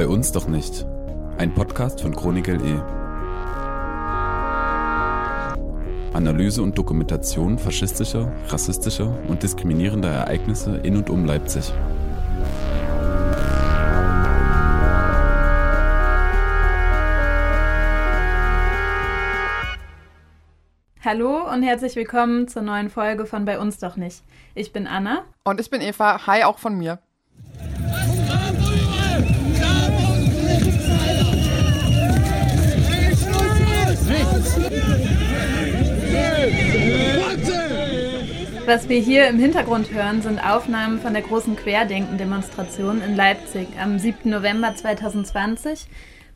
Bei uns doch nicht. Ein Podcast von Chronik LE. Analyse und Dokumentation faschistischer, rassistischer und diskriminierender Ereignisse in und um Leipzig. Hallo und herzlich willkommen zur neuen Folge von Bei uns doch nicht. Ich bin Anna. Und ich bin Eva. Hi auch von mir. Was wir hier im Hintergrund hören, sind Aufnahmen von der großen Querdenken-Demonstration in Leipzig am 7. November 2020,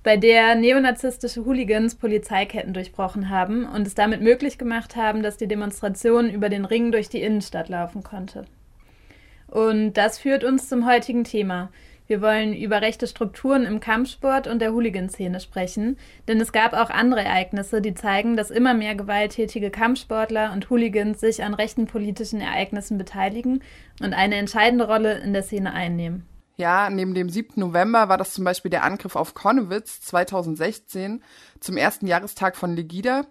bei der neonazistische Hooligans Polizeiketten durchbrochen haben und es damit möglich gemacht haben, dass die Demonstration über den Ring durch die Innenstadt laufen konnte. Und das führt uns zum heutigen Thema, wir wollen über rechte Strukturen im Kampfsport und der Hooligan-Szene sprechen, denn es gab auch andere Ereignisse, die zeigen, dass immer mehr gewalttätige Kampfsportler und Hooligans sich an rechten politischen Ereignissen beteiligen und eine entscheidende Rolle in der Szene einnehmen. Ja, neben dem 7. November war das zum Beispiel der Angriff auf Konnewitz 2016 zum ersten Jahrestag von Legida.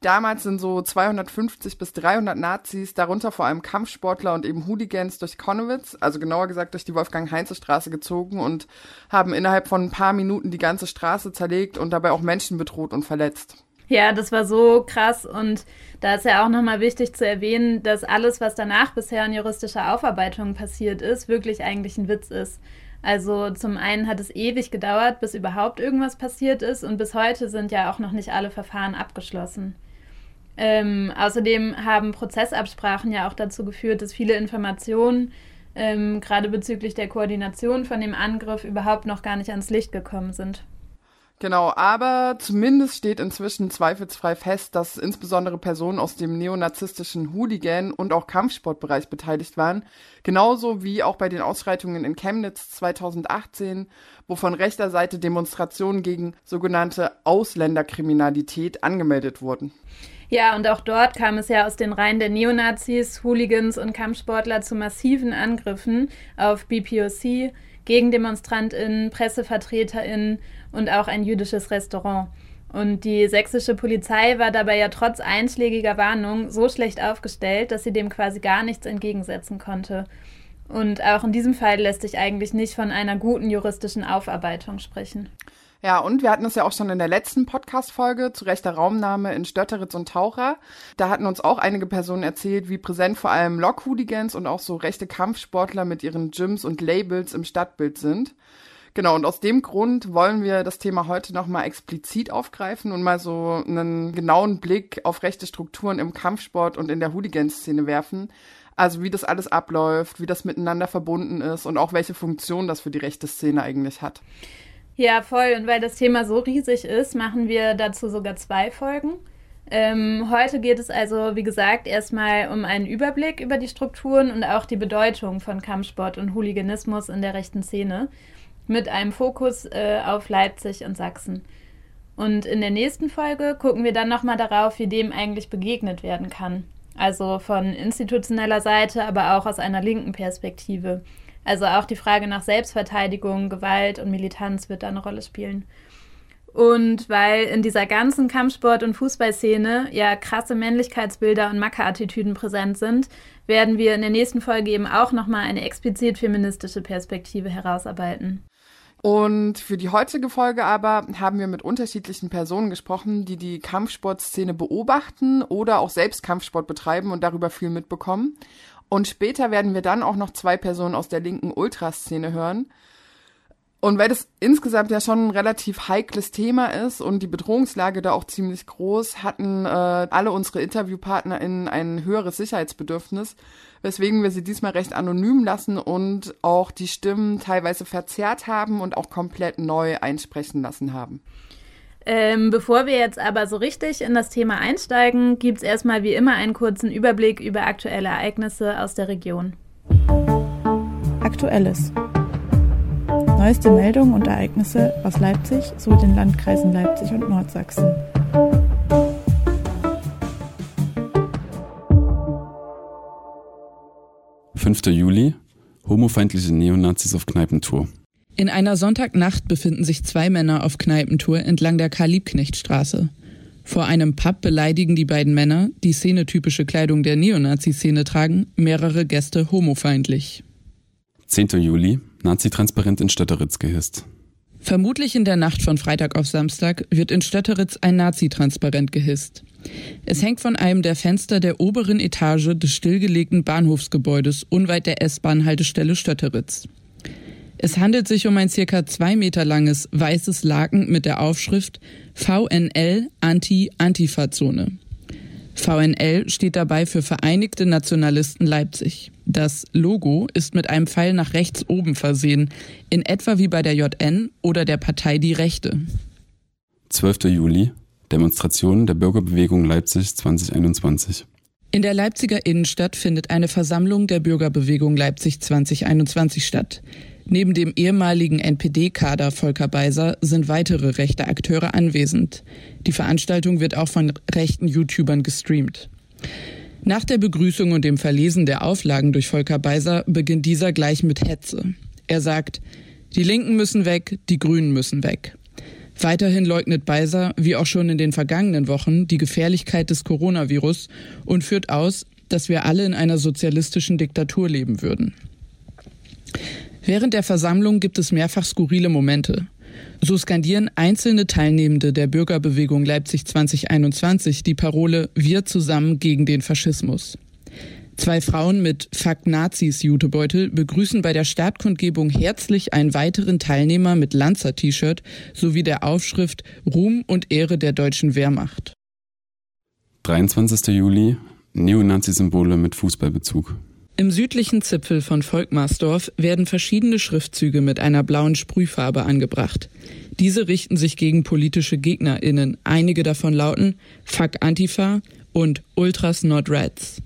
Damals sind so 250 bis 300 Nazis, darunter vor allem Kampfsportler und eben Hooligans durch Konnewitz, also genauer gesagt durch die Wolfgang-Heinze-Straße gezogen und haben innerhalb von ein paar Minuten die ganze Straße zerlegt und dabei auch Menschen bedroht und verletzt. Ja, das war so krass und da ist ja auch nochmal wichtig zu erwähnen, dass alles, was danach bisher in juristischer Aufarbeitung passiert ist, wirklich eigentlich ein Witz ist. Also zum einen hat es ewig gedauert, bis überhaupt irgendwas passiert ist und bis heute sind ja auch noch nicht alle Verfahren abgeschlossen. Ähm, außerdem haben Prozessabsprachen ja auch dazu geführt, dass viele Informationen, ähm, gerade bezüglich der Koordination von dem Angriff, überhaupt noch gar nicht ans Licht gekommen sind. Genau, aber zumindest steht inzwischen zweifelsfrei fest, dass insbesondere Personen aus dem neonazistischen Hooligan- und auch Kampfsportbereich beteiligt waren, genauso wie auch bei den Ausschreitungen in Chemnitz 2018, wo von rechter Seite Demonstrationen gegen sogenannte Ausländerkriminalität angemeldet wurden. Ja, und auch dort kam es ja aus den Reihen der Neonazis, Hooligans und Kampfsportler zu massiven Angriffen auf BPOC, GegendemonstrantInnen, PressevertreterInnen und auch ein jüdisches Restaurant. Und die sächsische Polizei war dabei ja trotz einschlägiger Warnung so schlecht aufgestellt, dass sie dem quasi gar nichts entgegensetzen konnte. Und auch in diesem Fall lässt sich eigentlich nicht von einer guten juristischen Aufarbeitung sprechen. Ja, und wir hatten es ja auch schon in der letzten Podcast-Folge zu rechter Raumnahme in Stötteritz und Taucher. Da hatten uns auch einige Personen erzählt, wie präsent vor allem Lok-Hooligans und auch so rechte Kampfsportler mit ihren Gyms und Labels im Stadtbild sind. Genau, und aus dem Grund wollen wir das Thema heute nochmal explizit aufgreifen und mal so einen genauen Blick auf rechte Strukturen im Kampfsport und in der Hooligan-Szene werfen. Also wie das alles abläuft, wie das miteinander verbunden ist und auch welche Funktion das für die rechte Szene eigentlich hat. Ja, voll. Und weil das Thema so riesig ist, machen wir dazu sogar zwei Folgen. Ähm, heute geht es also, wie gesagt, erstmal um einen Überblick über die Strukturen und auch die Bedeutung von Kampfsport und Hooliganismus in der rechten Szene, mit einem Fokus äh, auf Leipzig und Sachsen. Und in der nächsten Folge gucken wir dann nochmal darauf, wie dem eigentlich begegnet werden kann. Also von institutioneller Seite, aber auch aus einer linken Perspektive. Also auch die Frage nach Selbstverteidigung, Gewalt und Militanz wird da eine Rolle spielen. Und weil in dieser ganzen Kampfsport- und Fußballszene ja krasse Männlichkeitsbilder und Mackerattitüden präsent sind, werden wir in der nächsten Folge eben auch nochmal eine explizit feministische Perspektive herausarbeiten. Und für die heutige Folge aber haben wir mit unterschiedlichen Personen gesprochen, die die Kampfsportszene beobachten oder auch selbst Kampfsport betreiben und darüber viel mitbekommen. Und später werden wir dann auch noch zwei Personen aus der linken Ultraszene hören. Und weil das insgesamt ja schon ein relativ heikles Thema ist und die Bedrohungslage da auch ziemlich groß, hatten äh, alle unsere InterviewpartnerInnen ein höheres Sicherheitsbedürfnis, weswegen wir sie diesmal recht anonym lassen und auch die Stimmen teilweise verzerrt haben und auch komplett neu einsprechen lassen haben. Ähm, bevor wir jetzt aber so richtig in das Thema einsteigen, gibt es erstmal wie immer einen kurzen Überblick über aktuelle Ereignisse aus der Region. Aktuelles. Neueste Meldungen und Ereignisse aus Leipzig sowie den Landkreisen Leipzig und Nordsachsen. 5. Juli. Homofeindliche Neonazis auf Kneipentour. In einer Sonntagnacht befinden sich zwei Männer auf Kneipentour entlang der Karl-Liebknecht-Straße. Vor einem Pub beleidigen die beiden Männer, die szenetypische Kleidung der Neonazi-Szene tragen, mehrere Gäste homofeindlich. 10. Juli. Nazi-Transparent in Stötteritz gehisst. Vermutlich in der Nacht von Freitag auf Samstag wird in Stötteritz ein Nazi-Transparent gehisst. Es hängt von einem der Fenster der oberen Etage des stillgelegten Bahnhofsgebäudes unweit der S-Bahn-Haltestelle Stötteritz. Es handelt sich um ein circa zwei Meter langes weißes Laken mit der Aufschrift VNL Anti-Antifa-Zone. VNL steht dabei für Vereinigte Nationalisten Leipzig. Das Logo ist mit einem Pfeil nach rechts oben versehen, in etwa wie bei der JN oder der Partei Die Rechte. 12. Juli. Demonstration der Bürgerbewegung Leipzig 2021. In der Leipziger Innenstadt findet eine Versammlung der Bürgerbewegung Leipzig 2021 statt. Neben dem ehemaligen NPD-Kader Volker Beiser sind weitere rechte Akteure anwesend. Die Veranstaltung wird auch von rechten YouTubern gestreamt. Nach der Begrüßung und dem Verlesen der Auflagen durch Volker Beiser beginnt dieser gleich mit Hetze. Er sagt, die Linken müssen weg, die Grünen müssen weg. Weiterhin leugnet Beiser, wie auch schon in den vergangenen Wochen, die Gefährlichkeit des Coronavirus und führt aus, dass wir alle in einer sozialistischen Diktatur leben würden. Während der Versammlung gibt es mehrfach skurrile Momente. So skandieren einzelne Teilnehmende der Bürgerbewegung Leipzig 2021 die Parole Wir zusammen gegen den Faschismus. Zwei Frauen mit Fuck Nazis Jutebeutel begrüßen bei der Startkundgebung herzlich einen weiteren Teilnehmer mit Lanzer-T-Shirt sowie der Aufschrift Ruhm und Ehre der deutschen Wehrmacht. 23. Juli. Neonazi-Symbole mit Fußballbezug. Im südlichen Zipfel von Volkmarsdorf werden verschiedene Schriftzüge mit einer blauen Sprühfarbe angebracht. Diese richten sich gegen politische GegnerInnen. Einige davon lauten Fuck Antifa und Ultras Not Reds.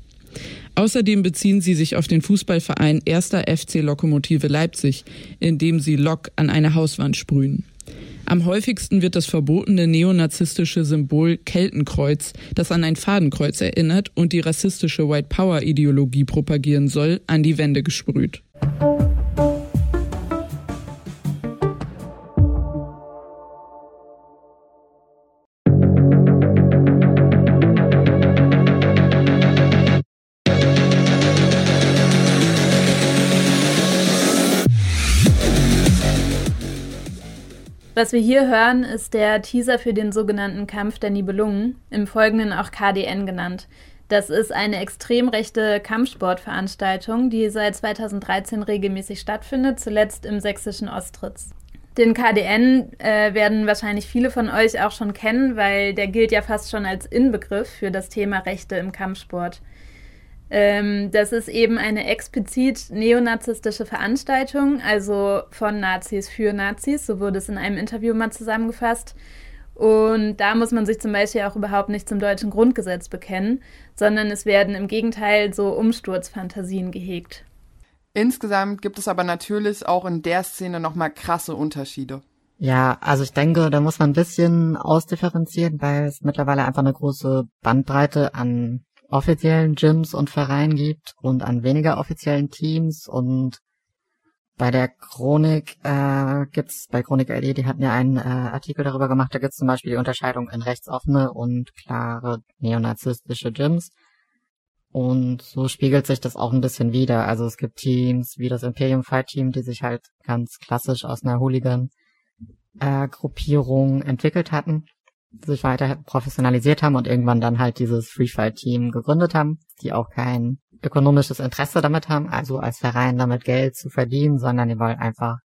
Außerdem beziehen sie sich auf den Fußballverein 1. FC Lokomotive Leipzig, in dem sie Lok an eine Hauswand sprühen. Am häufigsten wird das verbotene neonazistische Symbol Keltenkreuz, das an ein Fadenkreuz erinnert und die rassistische White Power Ideologie propagieren soll, an die Wände gesprüht. Was wir hier hören, ist der Teaser für den sogenannten Kampf der Nibelungen, im Folgenden auch KDN genannt. Das ist eine extrem rechte Kampfsportveranstaltung, die seit 2013 regelmäßig stattfindet, zuletzt im sächsischen Ostritz. Den KDN äh, werden wahrscheinlich viele von euch auch schon kennen, weil der gilt ja fast schon als Inbegriff für das Thema Rechte im Kampfsport. Ähm, das ist eben eine explizit neonazistische Veranstaltung, also von Nazis für Nazis, so wurde es in einem Interview mal zusammengefasst. Und da muss man sich zum Beispiel auch überhaupt nicht zum deutschen Grundgesetz bekennen, sondern es werden im Gegenteil so Umsturzfantasien gehegt. Insgesamt gibt es aber natürlich auch in der Szene nochmal krasse Unterschiede. Ja, also ich denke, da muss man ein bisschen ausdifferenzieren, weil es mittlerweile einfach eine große Bandbreite an offiziellen Gyms und Vereinen gibt und an weniger offiziellen Teams und bei der Chronik äh, gibt's bei Chronik LE, die hatten ja einen äh, Artikel darüber gemacht, da gibt's zum Beispiel die Unterscheidung in rechtsoffene und klare neonazistische Gyms. Und so spiegelt sich das auch ein bisschen wieder. Also es gibt Teams wie das Imperium Fight Team, die sich halt ganz klassisch aus einer Hooligan-Gruppierung äh, entwickelt hatten sich weiter professionalisiert haben und irgendwann dann halt dieses Free Fight Team gegründet haben, die auch kein ökonomisches Interesse damit haben, also als Verein damit Geld zu verdienen, sondern die wollen einfach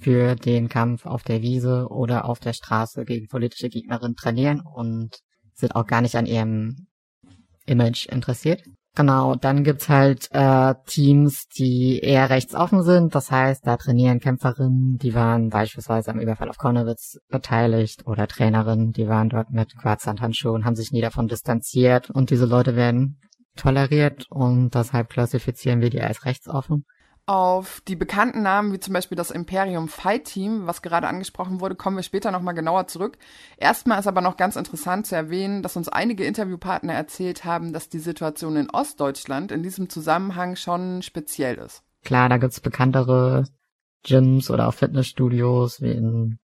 für den Kampf auf der Wiese oder auf der Straße gegen politische Gegnerinnen trainieren und sind auch gar nicht an ihrem Image interessiert. Genau, dann gibt's halt äh, Teams, die eher rechtsoffen sind. Das heißt, da trainieren Kämpferinnen, die waren beispielsweise am Überfall auf Kornewitz beteiligt oder Trainerinnen, die waren dort mit Quarzhandhandschuhen haben sich nie davon distanziert. Und diese Leute werden toleriert und deshalb klassifizieren wir die als rechtsoffen. Auf die bekannten Namen wie zum Beispiel das Imperium Fight Team, was gerade angesprochen wurde, kommen wir später nochmal genauer zurück. Erstmal ist aber noch ganz interessant zu erwähnen, dass uns einige Interviewpartner erzählt haben, dass die Situation in Ostdeutschland in diesem Zusammenhang schon speziell ist. Klar, da gibt's bekanntere Gyms oder auch Fitnessstudios wie in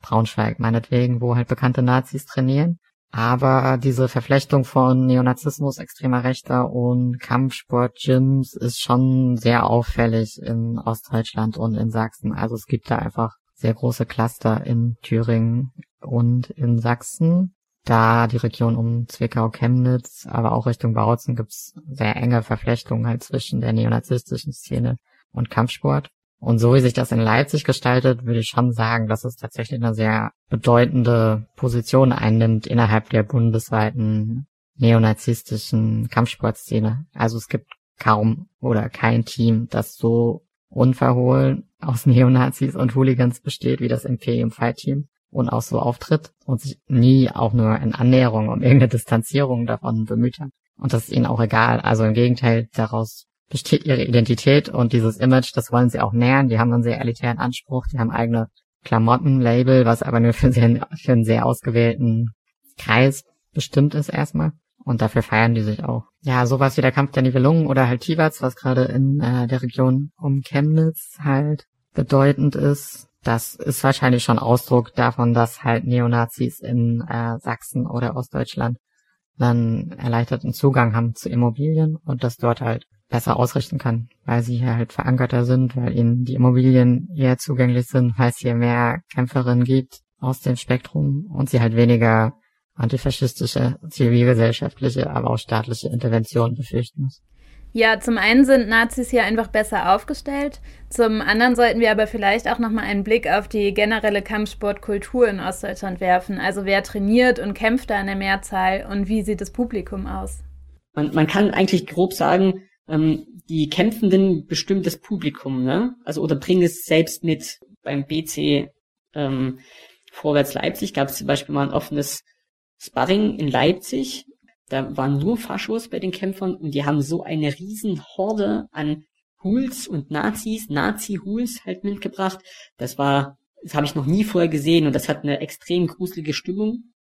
Braunschweig meinetwegen, wo halt bekannte Nazis trainieren. Aber diese Verflechtung von Neonazismus, extremer Rechter und Kampfsport-Gyms ist schon sehr auffällig in Ostdeutschland und in Sachsen. Also es gibt da einfach sehr große Cluster in Thüringen und in Sachsen. Da die Region um Zwickau, Chemnitz, aber auch Richtung Bautzen gibt's sehr enge Verflechtungen halt zwischen der neonazistischen Szene und Kampfsport. Und so wie sich das in Leipzig gestaltet, würde ich schon sagen, dass es tatsächlich eine sehr bedeutende Position einnimmt innerhalb der bundesweiten neonazistischen Kampfsportszene. Also es gibt kaum oder kein Team, das so unverhohlen aus Neonazis und Hooligans besteht wie das Imperium Fight Team und auch so auftritt und sich nie auch nur in Annäherung um irgendeine Distanzierung davon bemüht hat. Und das ist ihnen auch egal. Also im Gegenteil, daraus besteht ihre Identität und dieses Image, das wollen sie auch nähern. Die haben einen sehr elitären Anspruch, die haben eigene Klamottenlabel, was aber nur für, sehr, für einen sehr ausgewählten Kreis bestimmt ist erstmal. Und dafür feiern die sich auch. Ja, sowas wie der Kampf der Nibelungen oder halt Tiberts, was gerade in äh, der Region um Chemnitz halt bedeutend ist. Das ist wahrscheinlich schon Ausdruck davon, dass halt Neonazis in äh, Sachsen oder Ostdeutschland dann erleichterten Zugang haben zu Immobilien und das dort halt besser ausrichten kann, weil sie hier halt verankerter sind, weil ihnen die Immobilien eher zugänglich sind, weil es hier mehr Kämpferinnen gibt aus dem Spektrum und sie halt weniger antifaschistische, zivilgesellschaftliche, aber auch staatliche Interventionen befürchten muss. Ja, zum einen sind Nazis hier einfach besser aufgestellt. Zum anderen sollten wir aber vielleicht auch nochmal einen Blick auf die generelle Kampfsportkultur in Ostdeutschland werfen. Also wer trainiert und kämpft da in der Mehrzahl und wie sieht das Publikum aus? Man, man kann eigentlich grob sagen, ähm, die Kämpfenden bestimmt das Publikum, ne? Also oder bringen es selbst mit. Beim BC ähm, Vorwärts Leipzig gab es zum Beispiel mal ein offenes Sparring in Leipzig. Da waren nur Faschos bei den Kämpfern und die haben so eine riesen Horde an Huls und Nazis, Nazi-Huls halt mitgebracht. Das war, das habe ich noch nie vorher gesehen und das hat eine extrem gruselige Stimmung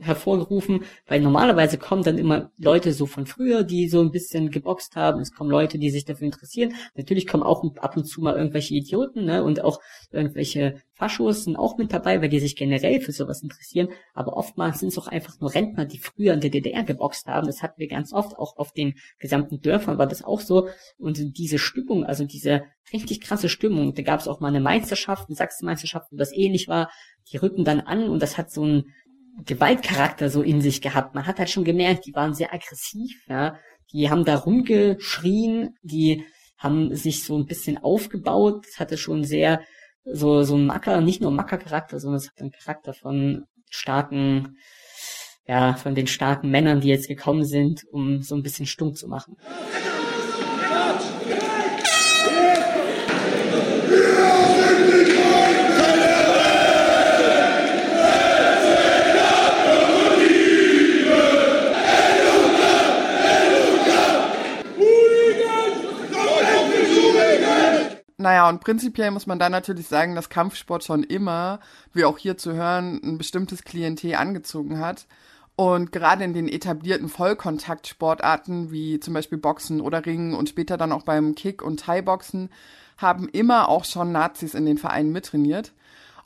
hervorgerufen, weil normalerweise kommen dann immer Leute so von früher, die so ein bisschen geboxt haben. Es kommen Leute, die sich dafür interessieren. Natürlich kommen auch ab und zu mal irgendwelche Idioten, ne, und auch irgendwelche Faschos sind auch mit dabei, weil die sich generell für sowas interessieren. Aber oftmals sind es auch einfach nur Rentner, die früher in der DDR geboxt haben. Das hatten wir ganz oft, auch auf den gesamten Dörfern war das auch so. Und diese Stimmung, also diese richtig krasse Stimmung, da gab es auch mal eine Meisterschaft, eine Sachsenmeisterschaft, wo das ähnlich war. Die rücken dann an und das hat so ein Gewaltcharakter so in sich gehabt. Man hat halt schon gemerkt, die waren sehr aggressiv, ja. Die haben da rumgeschrien, die haben sich so ein bisschen aufgebaut. Hatte schon sehr so, so ein Macker, nicht nur Macker-Charakter, sondern es hat einen Charakter von starken, ja, von den starken Männern, die jetzt gekommen sind, um so ein bisschen stumm zu machen. Naja, und prinzipiell muss man da natürlich sagen, dass Kampfsport schon immer, wie auch hier zu hören, ein bestimmtes Klientel angezogen hat. Und gerade in den etablierten Vollkontaktsportarten wie zum Beispiel Boxen oder Ringen und später dann auch beim Kick- und Thai-Boxen haben immer auch schon Nazis in den Vereinen mittrainiert.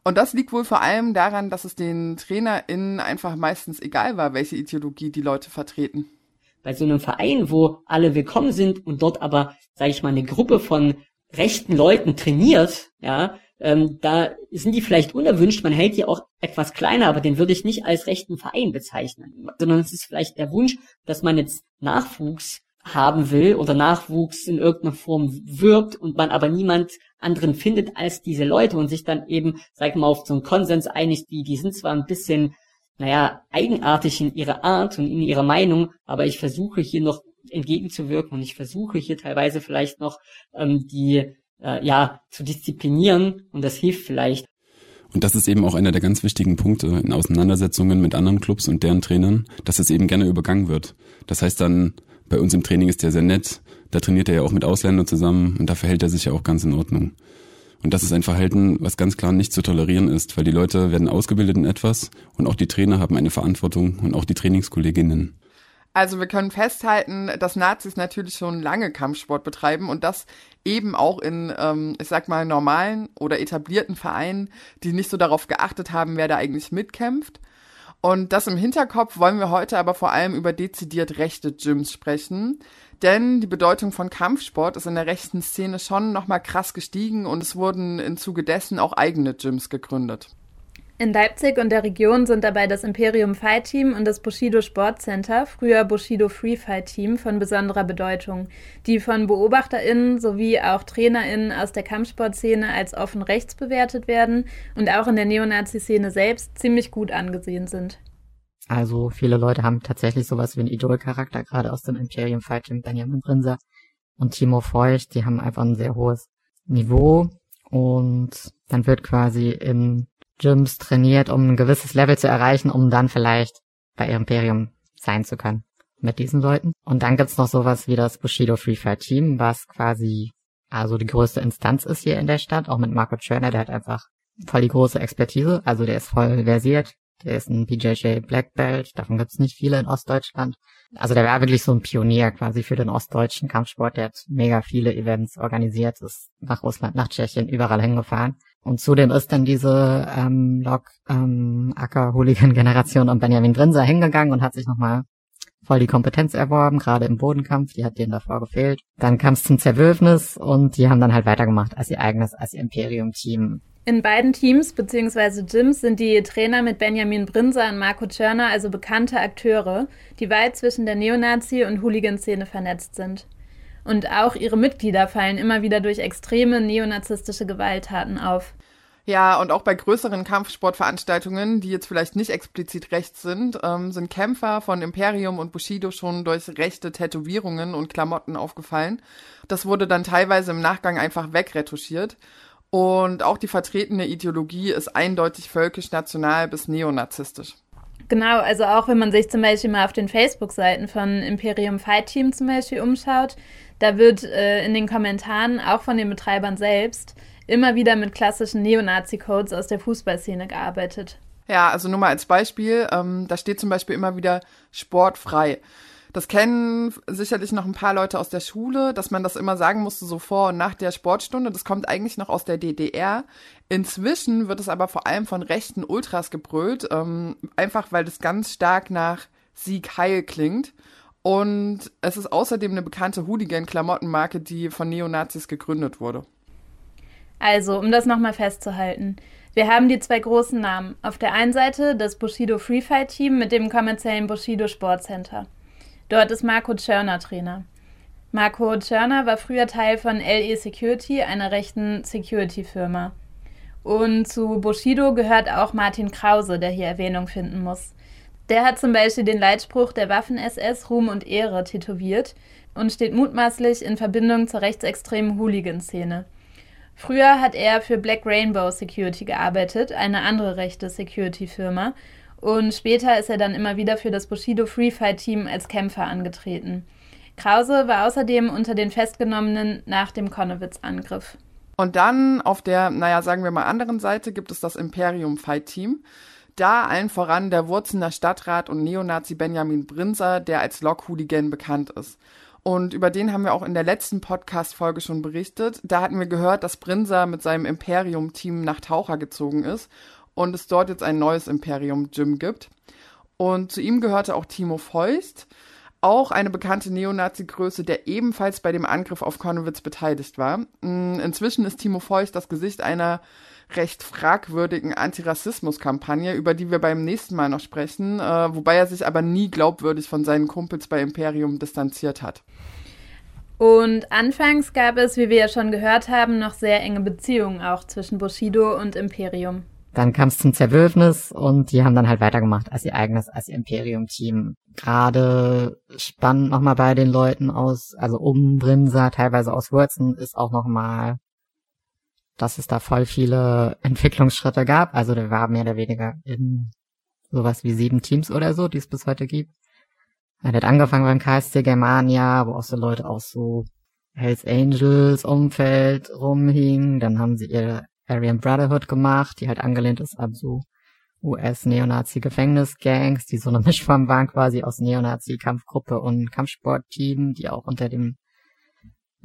Und das liegt wohl vor allem daran, dass es den TrainerInnen einfach meistens egal war, welche Ideologie die Leute vertreten. Bei so einem Verein, wo alle willkommen sind und dort aber, sage ich mal, eine Gruppe von rechten Leuten trainiert, ja, ähm, da sind die vielleicht unerwünscht, man hält die auch etwas kleiner, aber den würde ich nicht als rechten Verein bezeichnen, sondern es ist vielleicht der Wunsch, dass man jetzt Nachwuchs haben will oder Nachwuchs in irgendeiner Form wirbt und man aber niemand anderen findet als diese Leute und sich dann eben, sag mal, auf so einen Konsens einigt, die, die sind zwar ein bisschen, naja, eigenartig in ihrer Art und in ihrer Meinung, aber ich versuche hier noch entgegenzuwirken und ich versuche hier teilweise vielleicht noch ähm, die äh, ja zu disziplinieren und das hilft vielleicht. Und das ist eben auch einer der ganz wichtigen Punkte in Auseinandersetzungen mit anderen Clubs und deren Trainern, dass es eben gerne übergangen wird. Das heißt dann, bei uns im Training ist der sehr nett. Da trainiert er ja auch mit Ausländern zusammen und da verhält er sich ja auch ganz in Ordnung. Und das ist ein Verhalten, was ganz klar nicht zu tolerieren ist, weil die Leute werden ausgebildet in etwas und auch die Trainer haben eine Verantwortung und auch die Trainingskolleginnen. Also wir können festhalten, dass Nazis natürlich schon lange Kampfsport betreiben und das eben auch in, ähm, ich sag mal, normalen oder etablierten Vereinen, die nicht so darauf geachtet haben, wer da eigentlich mitkämpft. Und das im Hinterkopf wollen wir heute aber vor allem über dezidiert rechte Gyms sprechen. Denn die Bedeutung von Kampfsport ist in der rechten Szene schon nochmal krass gestiegen und es wurden im Zuge dessen auch eigene Gyms gegründet. In Leipzig und der Region sind dabei das Imperium Fight Team und das Bushido Sport Center, früher Bushido Free Fight Team, von besonderer Bedeutung, die von BeobachterInnen sowie auch TrainerInnen aus der Kampfsportszene als offen rechts bewertet werden und auch in der Neonazi-Szene selbst ziemlich gut angesehen sind. Also viele Leute haben tatsächlich sowas wie einen Idolcharakter, gerade aus dem Imperium Fight Team, Benjamin Brinser und Timo Feucht, die haben einfach ein sehr hohes Niveau und dann wird quasi im Gyms trainiert, um ein gewisses Level zu erreichen, um dann vielleicht bei Imperium sein zu können mit diesen Leuten. Und dann gibt's noch sowas wie das Bushido Free Fire Team, was quasi also die größte Instanz ist hier in der Stadt, auch mit Marco Tschörner, der hat einfach voll die große Expertise, also der ist voll versiert, der ist ein BJJ Black Belt, davon gibt's nicht viele in Ostdeutschland. Also der war wirklich so ein Pionier quasi für den ostdeutschen Kampfsport, der hat mega viele Events organisiert, ist nach Russland, nach Tschechien, überall hingefahren. Und zudem ist dann diese ähm, Lok ähm, Acker Hooligan Generation um Benjamin Brinser hingegangen und hat sich nochmal voll die Kompetenz erworben, gerade im Bodenkampf, die hat denen davor gefehlt. Dann kam es zum Zerwürfnis und die haben dann halt weitergemacht als ihr eigenes, als ihr Imperium-Team. In beiden Teams bzw. Gyms sind die Trainer mit Benjamin Brinser und Marco Tschörner also bekannte Akteure, die weit zwischen der Neonazi- und Hooligan-Szene vernetzt sind. Und auch ihre Mitglieder fallen immer wieder durch extreme neonazistische Gewalttaten auf. Ja, und auch bei größeren Kampfsportveranstaltungen, die jetzt vielleicht nicht explizit rechts sind, ähm, sind Kämpfer von Imperium und Bushido schon durch rechte Tätowierungen und Klamotten aufgefallen. Das wurde dann teilweise im Nachgang einfach wegretuschiert. Und auch die vertretene Ideologie ist eindeutig völkisch, national bis neonazistisch. Genau, also auch wenn man sich zum Beispiel mal auf den Facebook-Seiten von Imperium Fight Team zum Beispiel umschaut, da wird äh, in den Kommentaren auch von den Betreibern selbst immer wieder mit klassischen Neonazi-Codes aus der Fußballszene gearbeitet. Ja, also nur mal als Beispiel, ähm, da steht zum Beispiel immer wieder sportfrei. Das kennen sicherlich noch ein paar Leute aus der Schule, dass man das immer sagen musste, so vor und nach der Sportstunde. Das kommt eigentlich noch aus der DDR. Inzwischen wird es aber vor allem von rechten Ultras gebrüllt, ähm, einfach weil das ganz stark nach Sieg Heil klingt. Und es ist außerdem eine bekannte Hooligan-Klamottenmarke, die von Neonazis gegründet wurde. Also, um das nochmal festzuhalten. Wir haben die zwei großen Namen. Auf der einen Seite das Bushido Free Fight Team mit dem kommerziellen Bushido Sport Center. Dort ist Marco Tschörner Trainer. Marco Tschörner war früher Teil von LE Security, einer rechten Security-Firma. Und zu Bushido gehört auch Martin Krause, der hier Erwähnung finden muss. Der hat zum Beispiel den Leitspruch der Waffen-SS Ruhm und Ehre tätowiert und steht mutmaßlich in Verbindung zur rechtsextremen Hooligan-Szene. Früher hat er für Black Rainbow Security gearbeitet, eine andere rechte Security-Firma, und später ist er dann immer wieder für das Bushido Free Fight Team als Kämpfer angetreten. Krause war außerdem unter den Festgenommenen nach dem Konnewitz-Angriff. Und dann auf der, naja, sagen wir mal anderen Seite gibt es das Imperium Fight Team. Da allen voran der Wurzener Stadtrat und Neonazi Benjamin Brinzer, der als Lok-Hooligan bekannt ist. Und über den haben wir auch in der letzten Podcast-Folge schon berichtet. Da hatten wir gehört, dass Brinzer mit seinem Imperium-Team nach Taucher gezogen ist und es dort jetzt ein neues Imperium-Gym gibt. Und zu ihm gehörte auch Timo Feust, auch eine bekannte Neonazi-Größe, der ebenfalls bei dem Angriff auf Konnewitz beteiligt war. Mm, inzwischen ist Timo Feust das Gesicht einer recht fragwürdigen Antirassismus-Kampagne, über die wir beim nächsten Mal noch sprechen, äh, wobei er sich aber nie glaubwürdig von seinen Kumpels bei Imperium distanziert hat. Und anfangs gab es, wie wir ja schon gehört haben, noch sehr enge Beziehungen auch zwischen Bushido und Imperium. Dann kam es zum Zerwürfnis und die haben dann halt weitergemacht als ihr eigenes, als ihr Imperium-Team. Gerade spannend nochmal bei den Leuten aus, also um Brinser, teilweise aus Wurzen, ist auch nochmal, dass es da voll viele Entwicklungsschritte gab. Also der war mehr oder weniger in sowas wie sieben Teams oder so, die es bis heute gibt. Er hat angefangen beim KSC Germania, wo auch so Leute aus so Hells Angels Umfeld rumhingen. Dann haben sie ihre Aryan Brotherhood gemacht, die halt angelehnt ist an so US-Neonazi-Gefängnisgangs, die so eine Mischform waren quasi aus Neonazi-Kampfgruppe und Kampfsportteam, die auch unter dem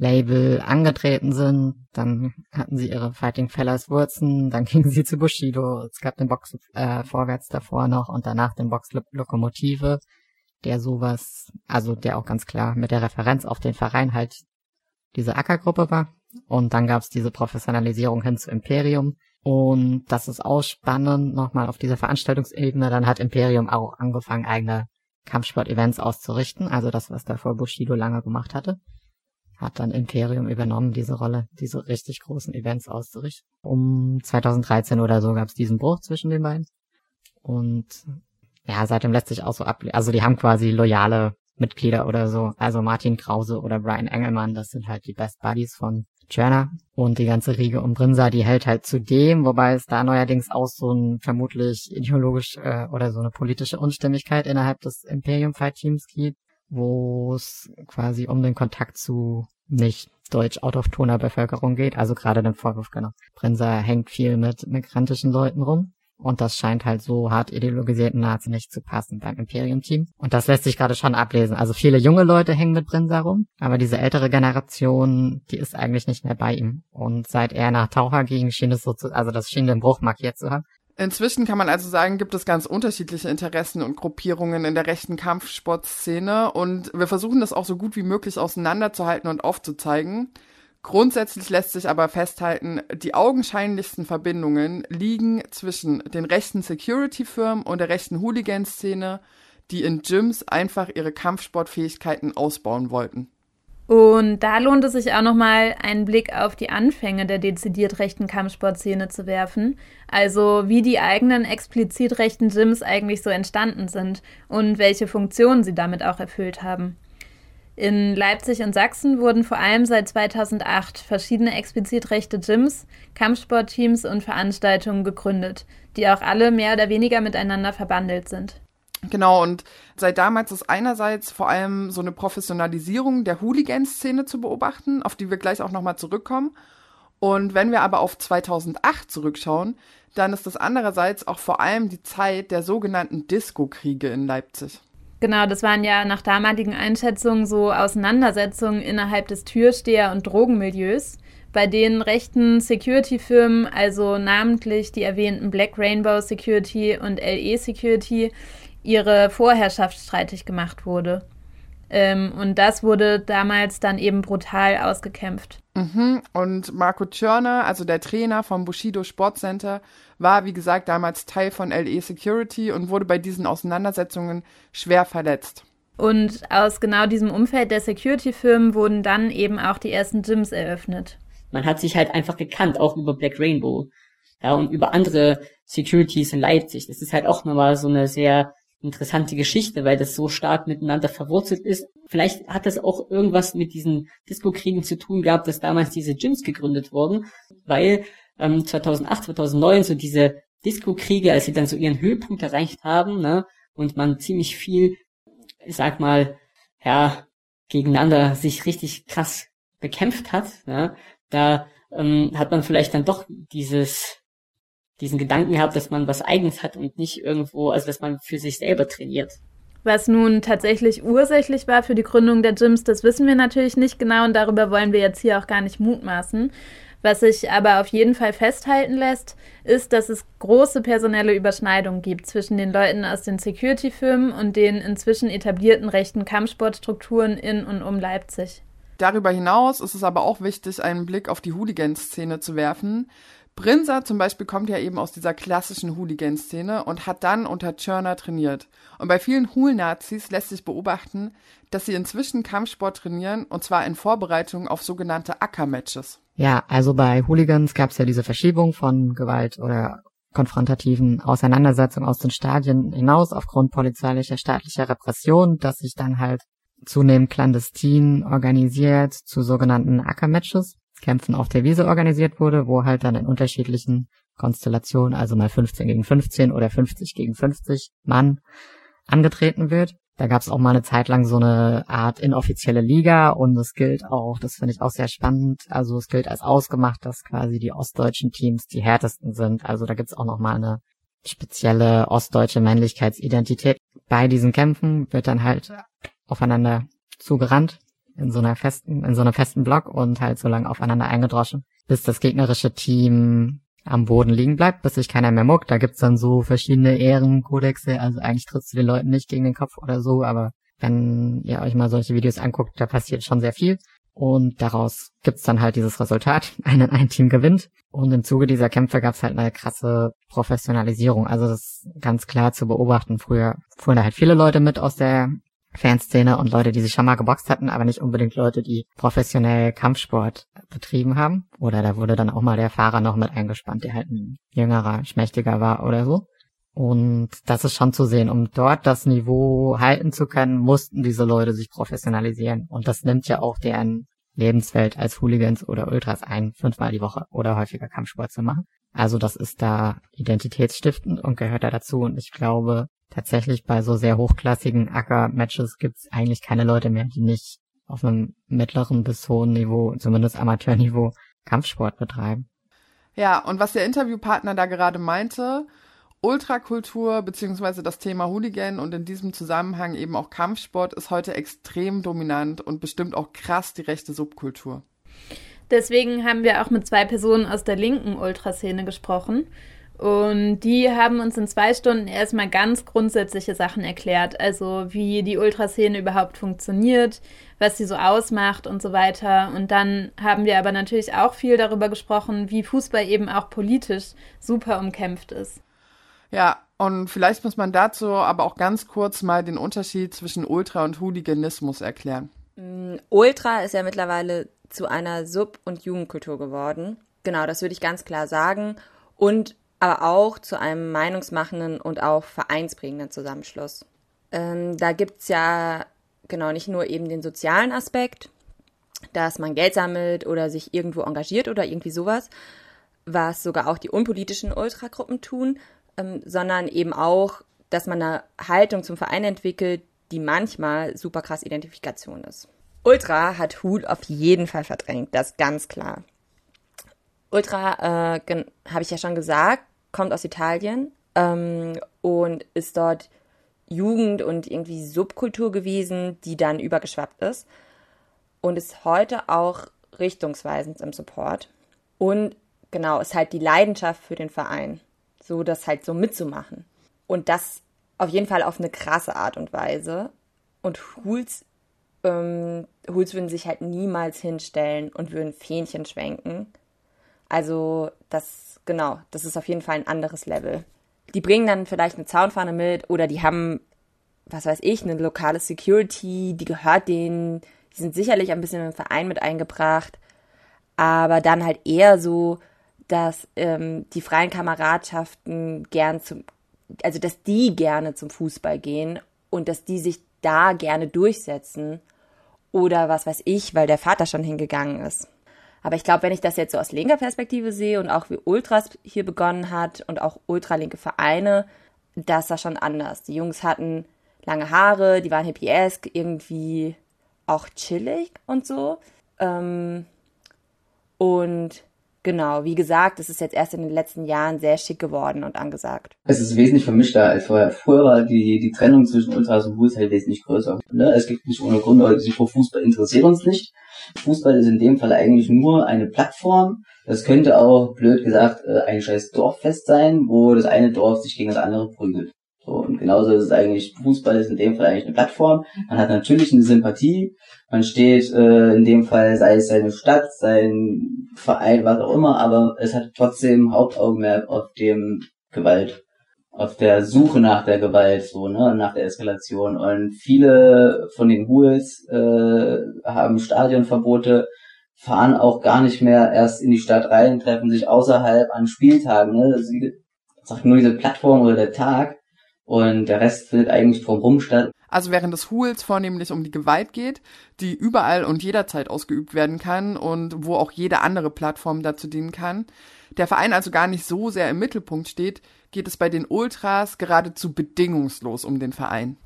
Label angetreten sind. Dann hatten sie ihre Fighting Fellas Wurzen, dann gingen sie zu Bushido. Es gab den Box äh, vorwärts davor noch und danach den Box Lokomotive, der sowas, also der auch ganz klar mit der Referenz auf den Verein halt diese Ackergruppe war. Und dann gab's diese Professionalisierung hin zu Imperium. Und das ist auch spannend, nochmal auf dieser Veranstaltungsebene. Dann hat Imperium auch angefangen, eigene Kampfsport-Events auszurichten. Also das, was davor Bushido lange gemacht hatte hat dann Imperium übernommen, diese Rolle, diese richtig großen Events auszurichten. Um 2013 oder so gab es diesen Bruch zwischen den beiden. Und ja, seitdem lässt sich auch so ab, also die haben quasi loyale Mitglieder oder so. Also Martin Krause oder Brian Engelmann, das sind halt die Best Buddies von Turner. Und die ganze Riege um Brinsa, die hält halt zudem, wobei es da neuerdings auch so ein vermutlich ideologisch äh, oder so eine politische Unstimmigkeit innerhalb des Imperium Fight Teams gibt wo es quasi um den Kontakt zu nicht deutsch autochthoner Bevölkerung geht. Also gerade den Vorwurf, genau. Brinser hängt viel mit migrantischen Leuten rum. Und das scheint halt so hart ideologisierten Nazi nicht zu passen beim Imperium-Team. Und das lässt sich gerade schon ablesen. Also viele junge Leute hängen mit Brinser rum, aber diese ältere Generation, die ist eigentlich nicht mehr bei ihm. Und seit er nach Taucher ging, schien es so zu, also das schien den Bruch markiert zu haben. Inzwischen kann man also sagen, gibt es ganz unterschiedliche Interessen und Gruppierungen in der rechten Kampfsportszene und wir versuchen das auch so gut wie möglich auseinanderzuhalten und aufzuzeigen. Grundsätzlich lässt sich aber festhalten, die augenscheinlichsten Verbindungen liegen zwischen den rechten Security-Firmen und der rechten Hooligan-Szene, die in Gyms einfach ihre Kampfsportfähigkeiten ausbauen wollten. Und da lohnt es sich auch nochmal einen Blick auf die Anfänge der dezidiert rechten Kampfsportszene zu werfen. Also wie die eigenen explizit rechten Gyms eigentlich so entstanden sind und welche Funktionen sie damit auch erfüllt haben. In Leipzig und Sachsen wurden vor allem seit 2008 verschiedene explizit rechte Gyms, Kampfsportteams und Veranstaltungen gegründet, die auch alle mehr oder weniger miteinander verbandelt sind. Genau, und seit damals ist einerseits vor allem so eine Professionalisierung der Hooligan-Szene zu beobachten, auf die wir gleich auch nochmal zurückkommen. Und wenn wir aber auf 2008 zurückschauen, dann ist das andererseits auch vor allem die Zeit der sogenannten Disco-Kriege in Leipzig. Genau, das waren ja nach damaligen Einschätzungen so Auseinandersetzungen innerhalb des Türsteher- und Drogenmilieus, bei denen rechten Security-Firmen, also namentlich die erwähnten Black Rainbow Security und LE Security, ihre Vorherrschaft streitig gemacht wurde. Ähm, und das wurde damals dann eben brutal ausgekämpft. Mhm. Und Marco Tschörner, also der Trainer vom Bushido Sportcenter, war, wie gesagt, damals Teil von LE Security und wurde bei diesen Auseinandersetzungen schwer verletzt. Und aus genau diesem Umfeld der Security-Firmen wurden dann eben auch die ersten Gyms eröffnet. Man hat sich halt einfach gekannt, auch über Black Rainbow. Ja, und über andere Securities in Leipzig. Das ist halt auch nochmal so eine sehr interessante Geschichte, weil das so stark miteinander verwurzelt ist. Vielleicht hat das auch irgendwas mit diesen Disco-Kriegen zu tun gehabt, dass damals diese Gyms gegründet wurden, weil ähm, 2008, 2009 so diese Disco-Kriege, als sie dann so ihren Höhepunkt erreicht haben, ne, und man ziemlich viel, ich sag mal, ja, gegeneinander sich richtig krass bekämpft hat, ne, da ähm, hat man vielleicht dann doch dieses diesen Gedanken gehabt, dass man was Eigenes hat und nicht irgendwo, also dass man für sich selber trainiert. Was nun tatsächlich ursächlich war für die Gründung der Gyms, das wissen wir natürlich nicht genau und darüber wollen wir jetzt hier auch gar nicht mutmaßen. Was sich aber auf jeden Fall festhalten lässt, ist, dass es große personelle Überschneidungen gibt zwischen den Leuten aus den Security-Firmen und den inzwischen etablierten rechten Kampfsportstrukturen in und um Leipzig. Darüber hinaus ist es aber auch wichtig, einen Blick auf die Hooligan-Szene zu werfen. Brinser zum Beispiel kommt ja eben aus dieser klassischen Hooligan-Szene und hat dann unter Turner trainiert. Und bei vielen Hool-Nazis lässt sich beobachten, dass sie inzwischen Kampfsport trainieren und zwar in Vorbereitung auf sogenannte Acker-Matches. Ja, also bei Hooligans gab es ja diese Verschiebung von Gewalt oder konfrontativen Auseinandersetzungen aus den Stadien hinaus aufgrund polizeilicher staatlicher Repression, dass sich dann halt zunehmend clandestin organisiert zu sogenannten Acker-Matches. Kämpfen auf der Wiese organisiert wurde, wo halt dann in unterschiedlichen Konstellationen, also mal 15 gegen 15 oder 50 gegen 50 Mann angetreten wird. Da gab es auch mal eine Zeit lang so eine Art inoffizielle Liga und es gilt auch, das finde ich auch sehr spannend, also es gilt als ausgemacht, dass quasi die ostdeutschen Teams die härtesten sind. Also da gibt's auch noch eine spezielle ostdeutsche Männlichkeitsidentität. Bei diesen Kämpfen wird dann halt aufeinander zugerannt in so einer festen, in so einem festen Block und halt so lange aufeinander eingedroschen, bis das gegnerische Team am Boden liegen bleibt, bis sich keiner mehr muckt. Da gibt's dann so verschiedene Ehrenkodexe, also eigentlich trittst du den Leuten nicht gegen den Kopf oder so, aber wenn ihr euch mal solche Videos anguckt, da passiert schon sehr viel. Und daraus gibt's dann halt dieses Resultat. Ein, ein Team gewinnt. Und im Zuge dieser Kämpfe gab's halt eine krasse Professionalisierung. Also das ist ganz klar zu beobachten. Früher fuhren da halt viele Leute mit aus der Fanszene und Leute, die sich schon mal geboxt hatten, aber nicht unbedingt Leute, die professionell Kampfsport betrieben haben. Oder da wurde dann auch mal der Fahrer noch mit eingespannt, der halt ein jüngerer, schmächtiger war oder so. Und das ist schon zu sehen. Um dort das Niveau halten zu können, mussten diese Leute sich professionalisieren. Und das nimmt ja auch deren Lebenswelt als Hooligans oder Ultras ein, fünfmal die Woche oder häufiger Kampfsport zu machen. Also das ist da identitätsstiftend und gehört da dazu. Und ich glaube, tatsächlich bei so sehr hochklassigen Acker-Matches gibt es eigentlich keine Leute mehr, die nicht auf einem mittleren bis hohen Niveau, zumindest Amateurniveau, Kampfsport betreiben. Ja, und was der Interviewpartner da gerade meinte, Ultrakultur beziehungsweise das Thema Hooligan und in diesem Zusammenhang eben auch Kampfsport ist heute extrem dominant und bestimmt auch krass die rechte Subkultur. Deswegen haben wir auch mit zwei Personen aus der linken Ultraszene gesprochen. Und die haben uns in zwei Stunden erstmal ganz grundsätzliche Sachen erklärt. Also wie die Ultraszene überhaupt funktioniert, was sie so ausmacht und so weiter. Und dann haben wir aber natürlich auch viel darüber gesprochen, wie Fußball eben auch politisch super umkämpft ist. Ja, und vielleicht muss man dazu aber auch ganz kurz mal den Unterschied zwischen Ultra und Hooliganismus erklären. Mm, Ultra ist ja mittlerweile zu einer Sub- und Jugendkultur geworden. Genau, das würde ich ganz klar sagen. Und aber auch zu einem meinungsmachenden und auch vereinsprägenden Zusammenschluss. Ähm, da gibt's ja genau nicht nur eben den sozialen Aspekt, dass man Geld sammelt oder sich irgendwo engagiert oder irgendwie sowas, was sogar auch die unpolitischen Ultragruppen tun, ähm, sondern eben auch, dass man eine Haltung zum Verein entwickelt, die manchmal super krass Identifikation ist. Ultra hat Hul auf jeden Fall verdrängt, das ganz klar. Ultra, äh, habe ich ja schon gesagt, kommt aus Italien ähm, und ist dort Jugend und irgendwie Subkultur gewesen, die dann übergeschwappt ist und ist heute auch richtungsweisend im Support. Und genau, ist halt die Leidenschaft für den Verein, so das halt so mitzumachen. Und das auf jeden Fall auf eine krasse Art und Weise. Und Huls, ähm, Huls würden sich halt niemals hinstellen und würden Fähnchen schwenken. Also das genau, das ist auf jeden Fall ein anderes Level. Die bringen dann vielleicht eine Zaunfahne mit oder die haben, was weiß ich, eine lokale Security, die gehört denen, die sind sicherlich ein bisschen im Verein mit eingebracht, aber dann halt eher so, dass ähm, die freien Kameradschaften gern zum, also dass die gerne zum Fußball gehen und dass die sich da gerne durchsetzen oder was weiß ich, weil der Vater schon hingegangen ist. Aber ich glaube, wenn ich das jetzt so aus linker Perspektive sehe und auch wie Ultras hier begonnen hat und auch ultralinke Vereine, das war schon anders. Die Jungs hatten lange Haare, die waren hippiesk, irgendwie auch chillig und so. Ähm, und Genau, wie gesagt, es ist jetzt erst in den letzten Jahren sehr schick geworden und angesagt. Es ist wesentlich vermischter als vorher. Vorher war die, die Trennung zwischen Ultras und Bulls wesentlich größer. Ne? Es gibt nicht ohne Grund Leute, sich vor Fußball interessieren uns nicht. Fußball ist in dem Fall eigentlich nur eine Plattform. Das könnte auch, blöd gesagt, äh, ein scheiß Dorffest sein, wo das eine Dorf sich gegen das andere prügelt. So, und genauso ist es eigentlich, Fußball ist in dem Fall eigentlich eine Plattform. Man hat natürlich eine Sympathie, man steht äh, in dem Fall, sei es seine Stadt, sein Verein, was auch immer, aber es hat trotzdem Hauptaugenmerk auf dem Gewalt, auf der Suche nach der Gewalt, so, ne, nach der Eskalation. Und viele von den Hools äh, haben Stadionverbote, fahren auch gar nicht mehr erst in die Stadt rein, treffen sich außerhalb an Spieltagen, ne. Das ist nur diese Plattform oder der Tag und der Rest findet eigentlich drumherum statt. Also während des Hools vornehmlich um die Gewalt geht, die überall und jederzeit ausgeübt werden kann und wo auch jede andere Plattform dazu dienen kann, der Verein also gar nicht so sehr im Mittelpunkt steht, geht es bei den Ultras geradezu bedingungslos um den Verein.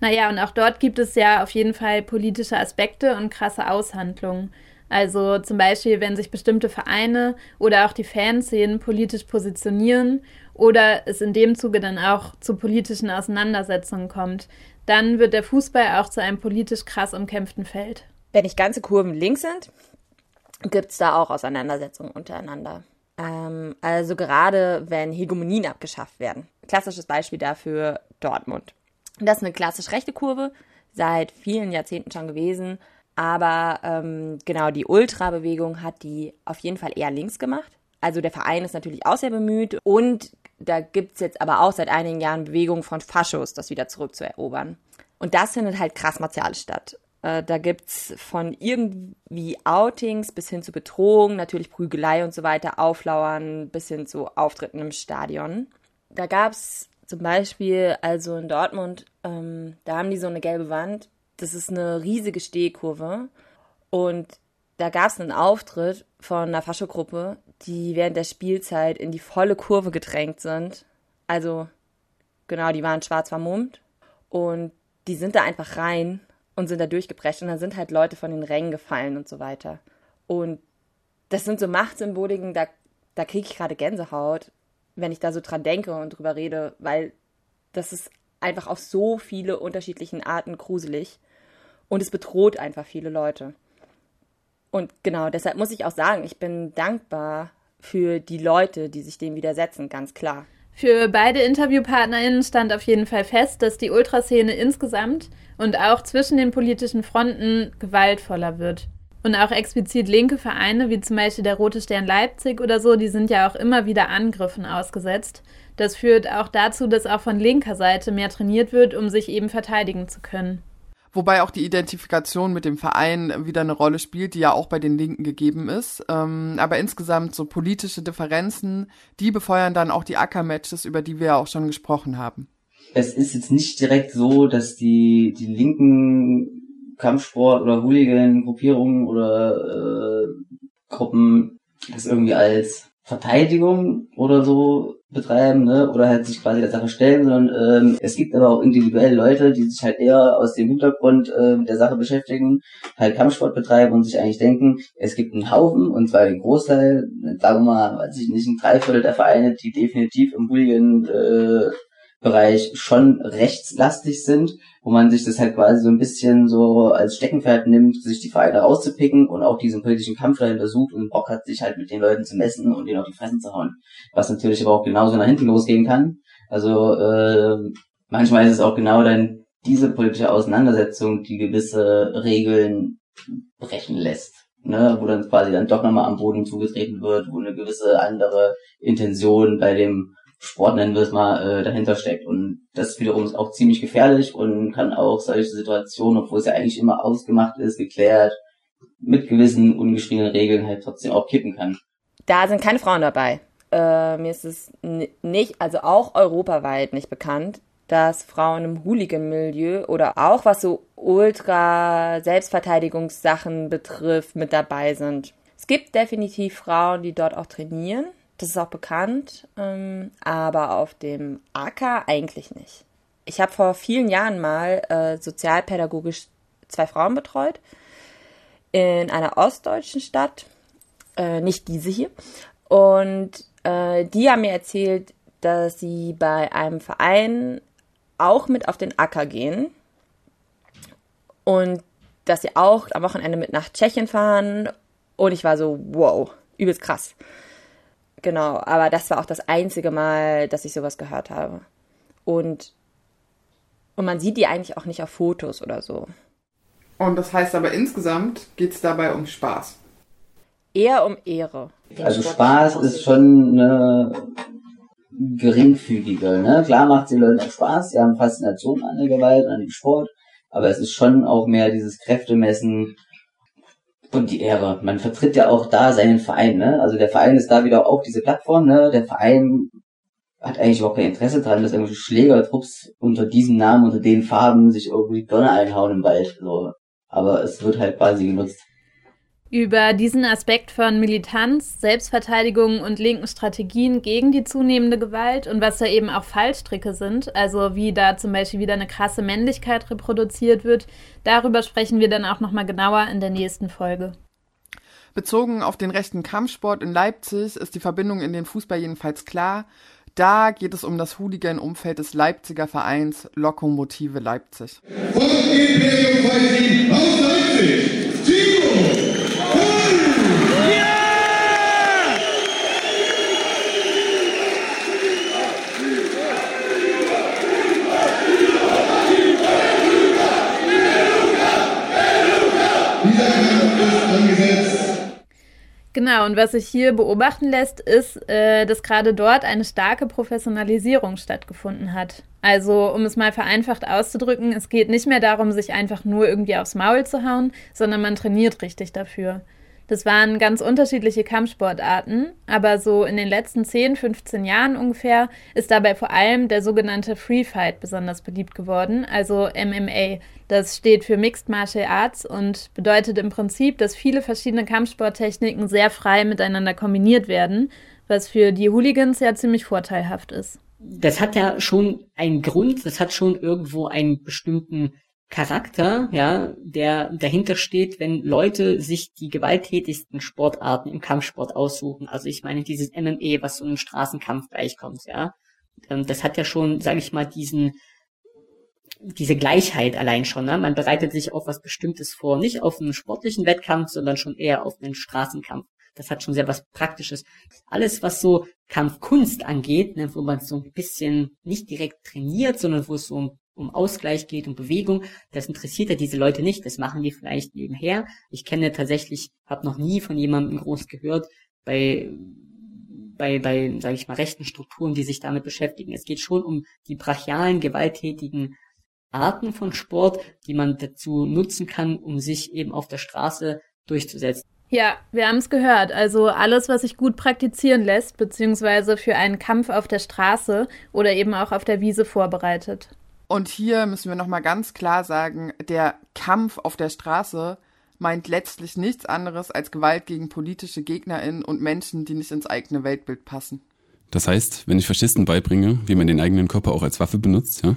Naja, und auch dort gibt es ja auf jeden Fall politische Aspekte und krasse Aushandlungen. Also zum Beispiel, wenn sich bestimmte Vereine oder auch die Fanszenen politisch positionieren oder es in dem Zuge dann auch zu politischen Auseinandersetzungen kommt, dann wird der Fußball auch zu einem politisch krass umkämpften Feld. Wenn nicht ganze Kurven links sind, gibt es da auch Auseinandersetzungen untereinander. Ähm, also gerade wenn Hegemonien abgeschafft werden. Klassisches Beispiel dafür Dortmund. Das ist eine klassisch rechte Kurve, seit vielen Jahrzehnten schon gewesen. Aber ähm, genau, die Ultra-Bewegung hat die auf jeden Fall eher links gemacht. Also der Verein ist natürlich auch sehr bemüht. Und da gibt's jetzt aber auch seit einigen Jahren Bewegungen von Faschos, das wieder zurückzuerobern. Und das findet halt krass martialisch statt. Äh, da gibt's von irgendwie Outings bis hin zu Bedrohung, natürlich Prügelei und so weiter, Auflauern bis hin zu Auftritten im Stadion. Da gab's zum Beispiel, also in Dortmund, ähm, da haben die so eine gelbe Wand. Das ist eine riesige Stehkurve. Und da gab's einen Auftritt von einer Faschogruppe, die während der Spielzeit in die volle Kurve gedrängt sind. Also, genau, die waren schwarz vermummt. Und die sind da einfach rein und sind da durchgebrecht und dann sind halt Leute von den Rängen gefallen und so weiter. Und das sind so Machtsymboliken, da, da kriege ich gerade Gänsehaut, wenn ich da so dran denke und drüber rede, weil das ist einfach auf so viele unterschiedlichen Arten gruselig und es bedroht einfach viele Leute. Und genau, deshalb muss ich auch sagen, ich bin dankbar für die Leute, die sich dem widersetzen, ganz klar. Für beide InterviewpartnerInnen stand auf jeden Fall fest, dass die Ultraszene insgesamt und auch zwischen den politischen Fronten gewaltvoller wird. Und auch explizit linke Vereine, wie zum Beispiel der Rote Stern Leipzig oder so, die sind ja auch immer wieder Angriffen ausgesetzt. Das führt auch dazu, dass auch von linker Seite mehr trainiert wird, um sich eben verteidigen zu können. Wobei auch die Identifikation mit dem Verein wieder eine Rolle spielt, die ja auch bei den Linken gegeben ist. Ähm, aber insgesamt so politische Differenzen, die befeuern dann auch die Acker-Matches, über die wir ja auch schon gesprochen haben. Es ist jetzt nicht direkt so, dass die, die linken Kampfsport- oder Hooligan-Gruppierungen oder äh, Gruppen das irgendwie als Verteidigung oder so betreiben, ne, oder halt sich quasi der Sache stellen, sondern ähm, es gibt aber auch individuell Leute, die sich halt eher aus dem Hintergrund äh, der Sache beschäftigen, halt Kampfsport betreiben und sich eigentlich denken, es gibt einen Haufen, und zwar den Großteil, sagen wir mal, weiß ich nicht, ein Dreiviertel der Vereine, die definitiv im Hooligan äh, Bereich schon rechtslastig sind, wo man sich das halt quasi so ein bisschen so als Steckenpferd nimmt, sich die Vereine rauszupicken und auch diesen politischen Kampf dahinter sucht und Bock hat, sich halt mit den Leuten zu messen und denen auf die Fressen zu hauen. Was natürlich aber auch genauso nach hinten losgehen kann. Also äh, manchmal ist es auch genau dann diese politische Auseinandersetzung, die gewisse Regeln brechen lässt. Ne, wo dann quasi dann doch nochmal am Boden zugetreten wird, wo eine gewisse andere Intention bei dem Sport nennen wir es mal, äh, dahinter steckt. Und das wiederum ist auch ziemlich gefährlich und kann auch solche Situationen, obwohl es ja eigentlich immer ausgemacht ist, geklärt, mit gewissen ungeschriebenen Regeln halt trotzdem auch kippen kann. Da sind keine Frauen dabei. Äh, mir ist es nicht, also auch europaweit nicht bekannt, dass Frauen im Hooligan-Milieu oder auch was so Ultra-Selbstverteidigungssachen betrifft, mit dabei sind. Es gibt definitiv Frauen, die dort auch trainieren. Das ist auch bekannt, ähm, aber auf dem AK eigentlich nicht. Ich habe vor vielen Jahren mal äh, sozialpädagogisch zwei Frauen betreut in einer ostdeutschen Stadt, äh, nicht diese hier. Und äh, die haben mir erzählt, dass sie bei einem Verein auch mit auf den Acker gehen und dass sie auch am Wochenende mit nach Tschechien fahren. Und ich war so, wow, übelst krass. Genau, aber das war auch das einzige Mal, dass ich sowas gehört habe. Und, und man sieht die eigentlich auch nicht auf Fotos oder so. Und das heißt aber insgesamt geht es dabei um Spaß. Eher um Ehre. Also Spaß ist schon eine geringfügige. Ne? Klar macht sie Leuten auch Spaß, sie haben Faszination an der Gewalt, an dem Sport, aber es ist schon auch mehr dieses Kräftemessen, und die Ehre. Man vertritt ja auch da seinen Verein, ne? Also der Verein ist da wieder auch diese Plattform, ne? Der Verein hat eigentlich überhaupt kein Interesse dran, dass irgendwelche Schlägertrupps unter diesem Namen, unter den Farben sich irgendwie Donner einhauen im Wald. So. Aber es wird halt quasi genutzt. Über diesen Aspekt von Militanz, Selbstverteidigung und linken Strategien gegen die zunehmende Gewalt und was da eben auch Fallstricke sind, also wie da zum Beispiel wieder eine krasse Männlichkeit reproduziert wird, darüber sprechen wir dann auch nochmal genauer in der nächsten Folge. Bezogen auf den rechten Kampfsport in Leipzig ist die Verbindung in den Fußball jedenfalls klar. Da geht es um das Hooligan-Umfeld des Leipziger Vereins Lokomotive Leipzig. Imperium Fighting aus Leipzig, Genau, und was sich hier beobachten lässt, ist, äh, dass gerade dort eine starke Professionalisierung stattgefunden hat. Also, um es mal vereinfacht auszudrücken, es geht nicht mehr darum, sich einfach nur irgendwie aufs Maul zu hauen, sondern man trainiert richtig dafür. Das waren ganz unterschiedliche Kampfsportarten, aber so in den letzten 10, 15 Jahren ungefähr ist dabei vor allem der sogenannte Free Fight besonders beliebt geworden, also MMA. Das steht für Mixed Martial Arts und bedeutet im Prinzip, dass viele verschiedene Kampfsporttechniken sehr frei miteinander kombiniert werden, was für die Hooligans ja ziemlich vorteilhaft ist. Das hat ja schon einen Grund, das hat schon irgendwo einen bestimmten Charakter, ja, der dahinter steht, wenn Leute sich die gewalttätigsten Sportarten im Kampfsport aussuchen. Also ich meine dieses MMA, was so einem Straßenkampf gleichkommt, ja. Ähm, das hat ja schon, sage ich mal, diesen diese Gleichheit allein schon. Ne? Man bereitet sich auf was Bestimmtes vor, nicht auf einen sportlichen Wettkampf, sondern schon eher auf einen Straßenkampf. Das hat schon sehr was Praktisches. Alles, was so Kampfkunst angeht, ne, wo man so ein bisschen nicht direkt trainiert, sondern wo es so um Ausgleich geht, um Bewegung, das interessiert ja diese Leute nicht. Das machen die vielleicht nebenher. Ich kenne tatsächlich, habe noch nie von jemandem groß gehört, bei bei, bei, sage ich mal, rechten Strukturen, die sich damit beschäftigen. Es geht schon um die brachialen, gewalttätigen Arten von Sport, die man dazu nutzen kann, um sich eben auf der Straße durchzusetzen. Ja, wir haben es gehört. Also alles, was sich gut praktizieren lässt, beziehungsweise für einen Kampf auf der Straße oder eben auch auf der Wiese vorbereitet. Und hier müssen wir nochmal ganz klar sagen, der Kampf auf der Straße meint letztlich nichts anderes als Gewalt gegen politische GegnerInnen und Menschen, die nicht ins eigene Weltbild passen. Das heißt, wenn ich Faschisten beibringe, wie man den eigenen Körper auch als Waffe benutzt, ja,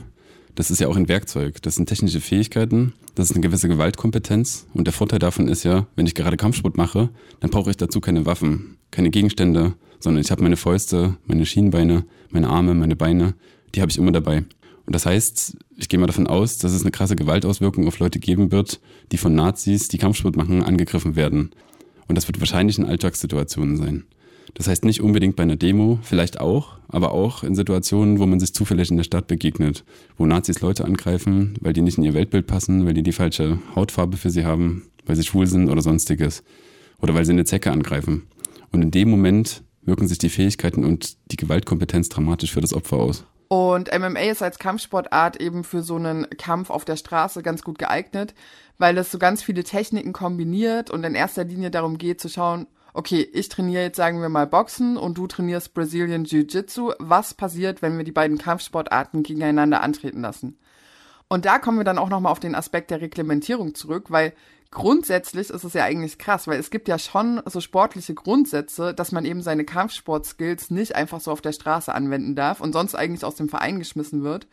das ist ja auch ein Werkzeug. Das sind technische Fähigkeiten, das ist eine gewisse Gewaltkompetenz. Und der Vorteil davon ist ja, wenn ich gerade Kampfsport mache, dann brauche ich dazu keine Waffen, keine Gegenstände, sondern ich habe meine Fäuste, meine Schienbeine, meine Arme, meine Beine, die habe ich immer dabei. Und das heißt, ich gehe mal davon aus, dass es eine krasse Gewaltauswirkung auf Leute geben wird, die von Nazis, die Kampfsport machen, angegriffen werden. Und das wird wahrscheinlich in Alltagssituationen sein. Das heißt nicht unbedingt bei einer Demo, vielleicht auch, aber auch in Situationen, wo man sich zufällig in der Stadt begegnet, wo Nazis Leute angreifen, weil die nicht in ihr Weltbild passen, weil die die falsche Hautfarbe für sie haben, weil sie schwul sind oder sonstiges. Oder weil sie eine Zecke angreifen. Und in dem Moment wirken sich die Fähigkeiten und die Gewaltkompetenz dramatisch für das Opfer aus. Und MMA ist als Kampfsportart eben für so einen Kampf auf der Straße ganz gut geeignet, weil es so ganz viele Techniken kombiniert und in erster Linie darum geht zu schauen, okay, ich trainiere jetzt sagen wir mal Boxen und du trainierst Brazilian Jiu-Jitsu. Was passiert, wenn wir die beiden Kampfsportarten gegeneinander antreten lassen? Und da kommen wir dann auch nochmal auf den Aspekt der Reglementierung zurück, weil grundsätzlich ist es ja eigentlich krass, weil es gibt ja schon so sportliche Grundsätze, dass man eben seine Kampfsportskills nicht einfach so auf der Straße anwenden darf und sonst eigentlich aus dem Verein geschmissen wird.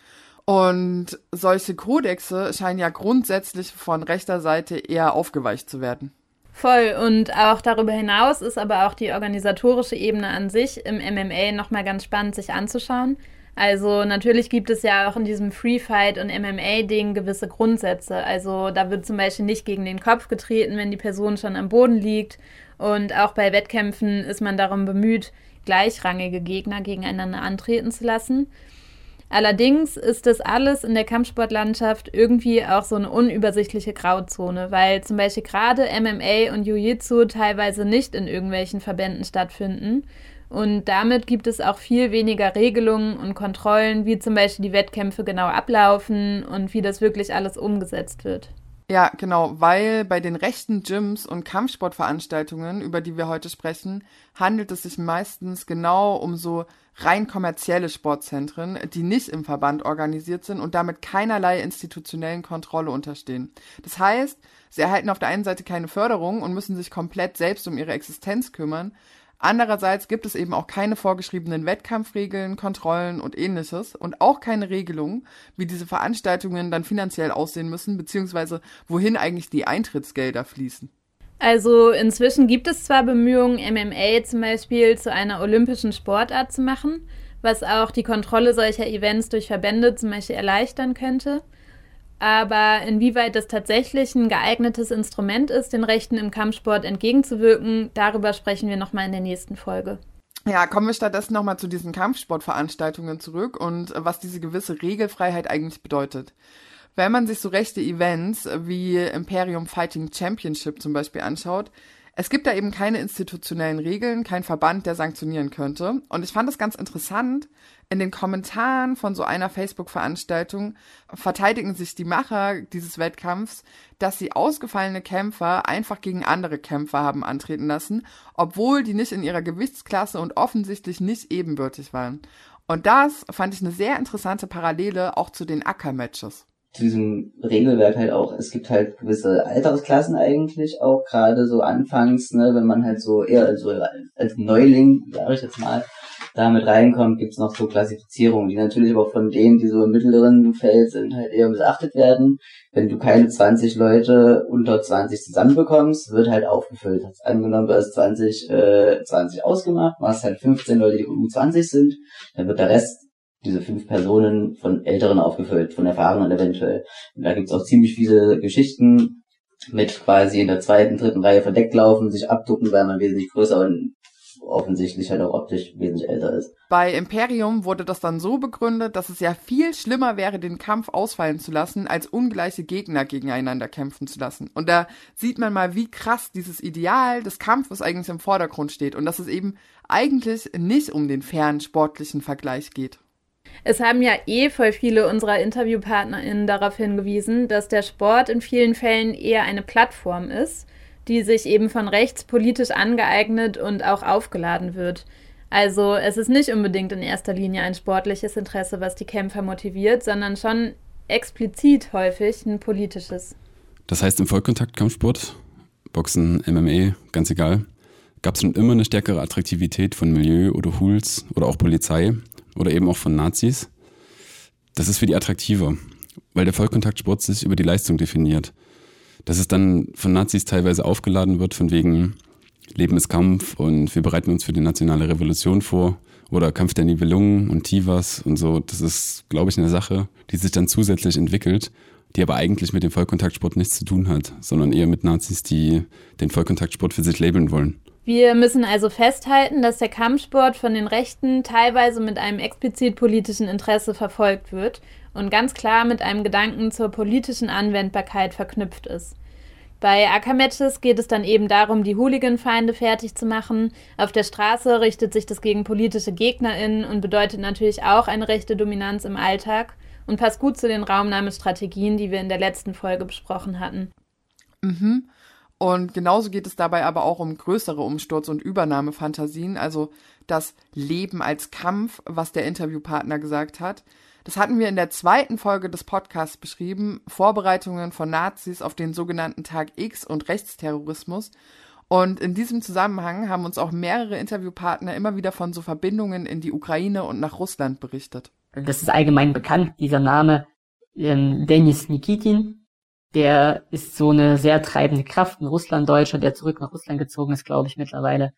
Und solche Kodexe scheinen ja grundsätzlich von rechter Seite eher aufgeweicht zu werden. Voll. Und auch darüber hinaus ist aber auch die organisatorische Ebene an sich im MMA nochmal ganz spannend sich anzuschauen. Also natürlich gibt es ja auch in diesem Free Fight und MMA-Ding gewisse Grundsätze. Also da wird zum Beispiel nicht gegen den Kopf getreten, wenn die Person schon am Boden liegt. Und auch bei Wettkämpfen ist man darum bemüht, gleichrangige Gegner gegeneinander antreten zu lassen. Allerdings ist das alles in der Kampfsportlandschaft irgendwie auch so eine unübersichtliche Grauzone, weil zum Beispiel gerade MMA und Jiu-Jitsu teilweise nicht in irgendwelchen Verbänden stattfinden und damit gibt es auch viel weniger Regelungen und Kontrollen, wie zum Beispiel die Wettkämpfe genau ablaufen und wie das wirklich alles umgesetzt wird. Ja, genau, weil bei den rechten Gyms und Kampfsportveranstaltungen, über die wir heute sprechen, handelt es sich meistens genau um so rein kommerzielle Sportzentren, die nicht im Verband organisiert sind und damit keinerlei institutionellen Kontrolle unterstehen. Das heißt, sie erhalten auf der einen Seite keine Förderung und müssen sich komplett selbst um ihre Existenz kümmern, Andererseits gibt es eben auch keine vorgeschriebenen Wettkampfregeln, Kontrollen und ähnliches und auch keine Regelung, wie diese Veranstaltungen dann finanziell aussehen müssen, beziehungsweise wohin eigentlich die Eintrittsgelder fließen. Also inzwischen gibt es zwar Bemühungen, MMA zum Beispiel zu einer olympischen Sportart zu machen, was auch die Kontrolle solcher Events durch Verbände zum Beispiel erleichtern könnte. Aber inwieweit das tatsächlich ein geeignetes Instrument ist, den Rechten im Kampfsport entgegenzuwirken, darüber sprechen wir nochmal in der nächsten Folge. Ja, kommen wir stattdessen nochmal zu diesen Kampfsportveranstaltungen zurück und was diese gewisse Regelfreiheit eigentlich bedeutet. Wenn man sich so rechte Events wie Imperium Fighting Championship zum Beispiel anschaut, es gibt da eben keine institutionellen Regeln, kein Verband, der sanktionieren könnte. Und ich fand es ganz interessant, in den Kommentaren von so einer Facebook-Veranstaltung verteidigen sich die Macher dieses Wettkampfs, dass sie ausgefallene Kämpfer einfach gegen andere Kämpfer haben antreten lassen, obwohl die nicht in ihrer Gewichtsklasse und offensichtlich nicht ebenbürtig waren. Und das fand ich eine sehr interessante Parallele auch zu den Acker-Matches zu diesem Regelwerk halt auch, es gibt halt gewisse Altersklassen eigentlich auch, gerade so anfangs, ne, wenn man halt so eher so als Neuling, sage ich jetzt mal, damit reinkommt, gibt's noch so Klassifizierungen, die natürlich aber von denen, die so im mittleren Feld sind, halt eher missachtet werden. Wenn du keine 20 Leute unter 20 zusammenbekommst, wird halt aufgefüllt. Hast angenommen, du hast 20, äh, 20 ausgemacht, machst halt 15 Leute, die U20 sind, dann wird der Rest diese fünf Personen von Älteren aufgefüllt, von Erfahrenen eventuell. Und da gibt's auch ziemlich viele Geschichten mit quasi in der zweiten, dritten Reihe verdeckt laufen, sich abducken, weil man wesentlich größer und offensichtlich halt auch optisch wesentlich älter ist. Bei Imperium wurde das dann so begründet, dass es ja viel schlimmer wäre, den Kampf ausfallen zu lassen, als ungleiche Gegner gegeneinander kämpfen zu lassen. Und da sieht man mal, wie krass dieses Ideal des Kampfes eigentlich im Vordergrund steht und dass es eben eigentlich nicht um den fairen sportlichen Vergleich geht. Es haben ja eh voll viele unserer InterviewpartnerInnen darauf hingewiesen, dass der Sport in vielen Fällen eher eine Plattform ist, die sich eben von rechts politisch angeeignet und auch aufgeladen wird. Also es ist nicht unbedingt in erster Linie ein sportliches Interesse, was die Kämpfer motiviert, sondern schon explizit häufig ein politisches. Das heißt, im Vollkontakt-Kampfsport, Boxen, MMA, ganz egal, gab es schon immer eine stärkere Attraktivität von Milieu oder Hools oder auch Polizei oder eben auch von Nazis. Das ist für die attraktiver, weil der Vollkontaktsport sich über die Leistung definiert. Dass es dann von Nazis teilweise aufgeladen wird, von wegen Leben ist Kampf und wir bereiten uns für die nationale Revolution vor oder Kampf der Nibelungen und Tivas und so. Das ist, glaube ich, eine Sache, die sich dann zusätzlich entwickelt, die aber eigentlich mit dem Vollkontaktsport nichts zu tun hat, sondern eher mit Nazis, die den Vollkontaktsport für sich labeln wollen. Wir müssen also festhalten, dass der Kampfsport von den Rechten teilweise mit einem explizit politischen Interesse verfolgt wird und ganz klar mit einem Gedanken zur politischen Anwendbarkeit verknüpft ist. Bei Ackermatches geht es dann eben darum, die Hooligan-Feinde fertig zu machen. Auf der Straße richtet sich das gegen politische GegnerInnen und bedeutet natürlich auch eine rechte Dominanz im Alltag und passt gut zu den Raumnahmestrategien, die wir in der letzten Folge besprochen hatten. Mhm. Und genauso geht es dabei aber auch um größere Umsturz- und Übernahmefantasien, also das Leben als Kampf, was der Interviewpartner gesagt hat. Das hatten wir in der zweiten Folge des Podcasts beschrieben, Vorbereitungen von Nazis auf den sogenannten Tag X und Rechtsterrorismus. Und in diesem Zusammenhang haben uns auch mehrere Interviewpartner immer wieder von so Verbindungen in die Ukraine und nach Russland berichtet. Das ist allgemein bekannt, dieser Name ähm, Denis Nikitin, der ist so eine sehr treibende Kraft, ein Russlanddeutscher, der zurück nach Russland gezogen ist, glaube ich, mittlerweile,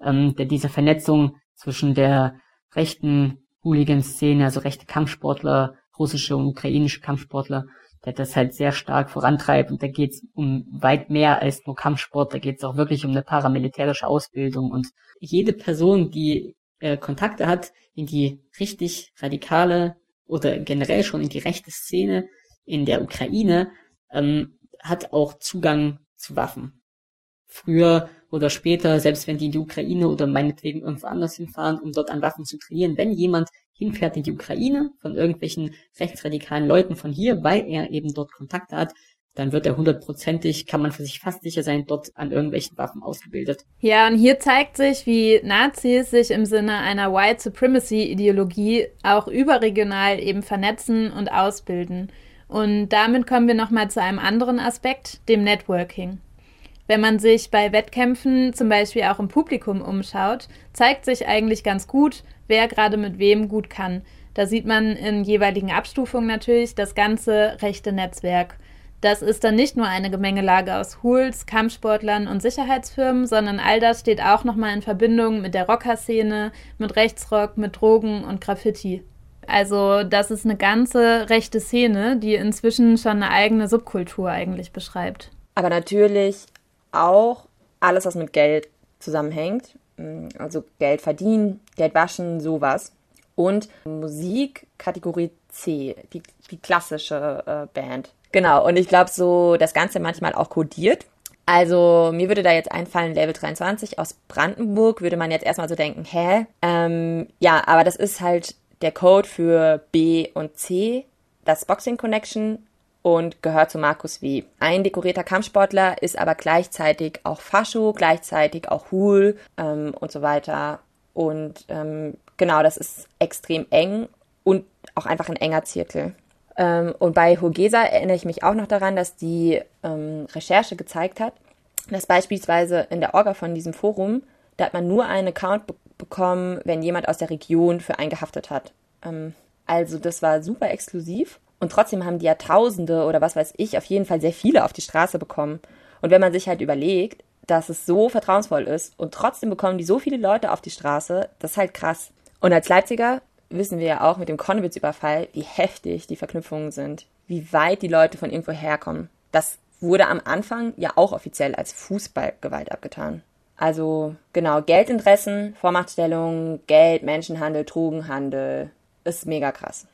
ähm, der diese Vernetzung zwischen der rechten Hooligan-Szene, also rechte Kampfsportler, russische und ukrainische Kampfsportler, der das halt sehr stark vorantreibt. Und da geht es um weit mehr als nur Kampfsport, da geht es auch wirklich um eine paramilitärische Ausbildung. Und jede Person, die äh, Kontakte hat in die richtig radikale oder generell schon in die rechte Szene in der Ukraine, ähm, hat auch Zugang zu Waffen. Früher oder später, selbst wenn die in die Ukraine oder meinetwegen irgendwo anders hinfahren, um dort an Waffen zu trainieren, wenn jemand hinfährt in die Ukraine von irgendwelchen rechtsradikalen Leuten von hier, weil er eben dort Kontakte hat, dann wird er hundertprozentig, kann man für sich fast sicher sein, dort an irgendwelchen Waffen ausgebildet. Ja, und hier zeigt sich, wie Nazis sich im Sinne einer White Supremacy-Ideologie auch überregional eben vernetzen und ausbilden. Und damit kommen wir nochmal zu einem anderen Aspekt, dem Networking. Wenn man sich bei Wettkämpfen zum Beispiel auch im Publikum umschaut, zeigt sich eigentlich ganz gut, wer gerade mit wem gut kann. Da sieht man in jeweiligen Abstufungen natürlich das ganze rechte Netzwerk. Das ist dann nicht nur eine Gemengelage aus Hools, Kampfsportlern und Sicherheitsfirmen, sondern all das steht auch nochmal in Verbindung mit der Rockerszene, mit Rechtsrock, mit Drogen und Graffiti. Also das ist eine ganze rechte Szene, die inzwischen schon eine eigene Subkultur eigentlich beschreibt. Aber natürlich auch alles, was mit Geld zusammenhängt. Mm, also Geld verdienen, Geld waschen, sowas. Und Musik, Kategorie C, die, die klassische äh, Band. Genau, und ich glaube, so das Ganze manchmal auch kodiert. Also mir würde da jetzt einfallen, Label 23 aus Brandenburg, würde man jetzt erstmal so denken, hä? Ähm, ja, aber das ist halt der Code für B und C, das Boxing Connection und gehört zu Markus W. Ein dekorierter Kampfsportler ist aber gleichzeitig auch Fascho, gleichzeitig auch Hul ähm, und so weiter. Und ähm, genau, das ist extrem eng und auch einfach ein enger Zirkel. Ähm, und bei Hogesa erinnere ich mich auch noch daran, dass die ähm, Recherche gezeigt hat, dass beispielsweise in der Orga von diesem Forum, da hat man nur einen Account bekommen, wenn jemand aus der Region für einen gehaftet hat. Ähm, also das war super exklusiv und trotzdem haben die ja Tausende oder was weiß ich, auf jeden Fall sehr viele auf die Straße bekommen. Und wenn man sich halt überlegt, dass es so vertrauensvoll ist und trotzdem bekommen die so viele Leute auf die Straße, das ist halt krass. Und als Leipziger wissen wir ja auch mit dem Konnewitz-Überfall, wie heftig die Verknüpfungen sind, wie weit die Leute von irgendwo herkommen. Das wurde am Anfang ja auch offiziell als Fußballgewalt abgetan. Also genau, Geldinteressen, Vormachtstellung, Geld, Menschenhandel, Drogenhandel, ist mega krass.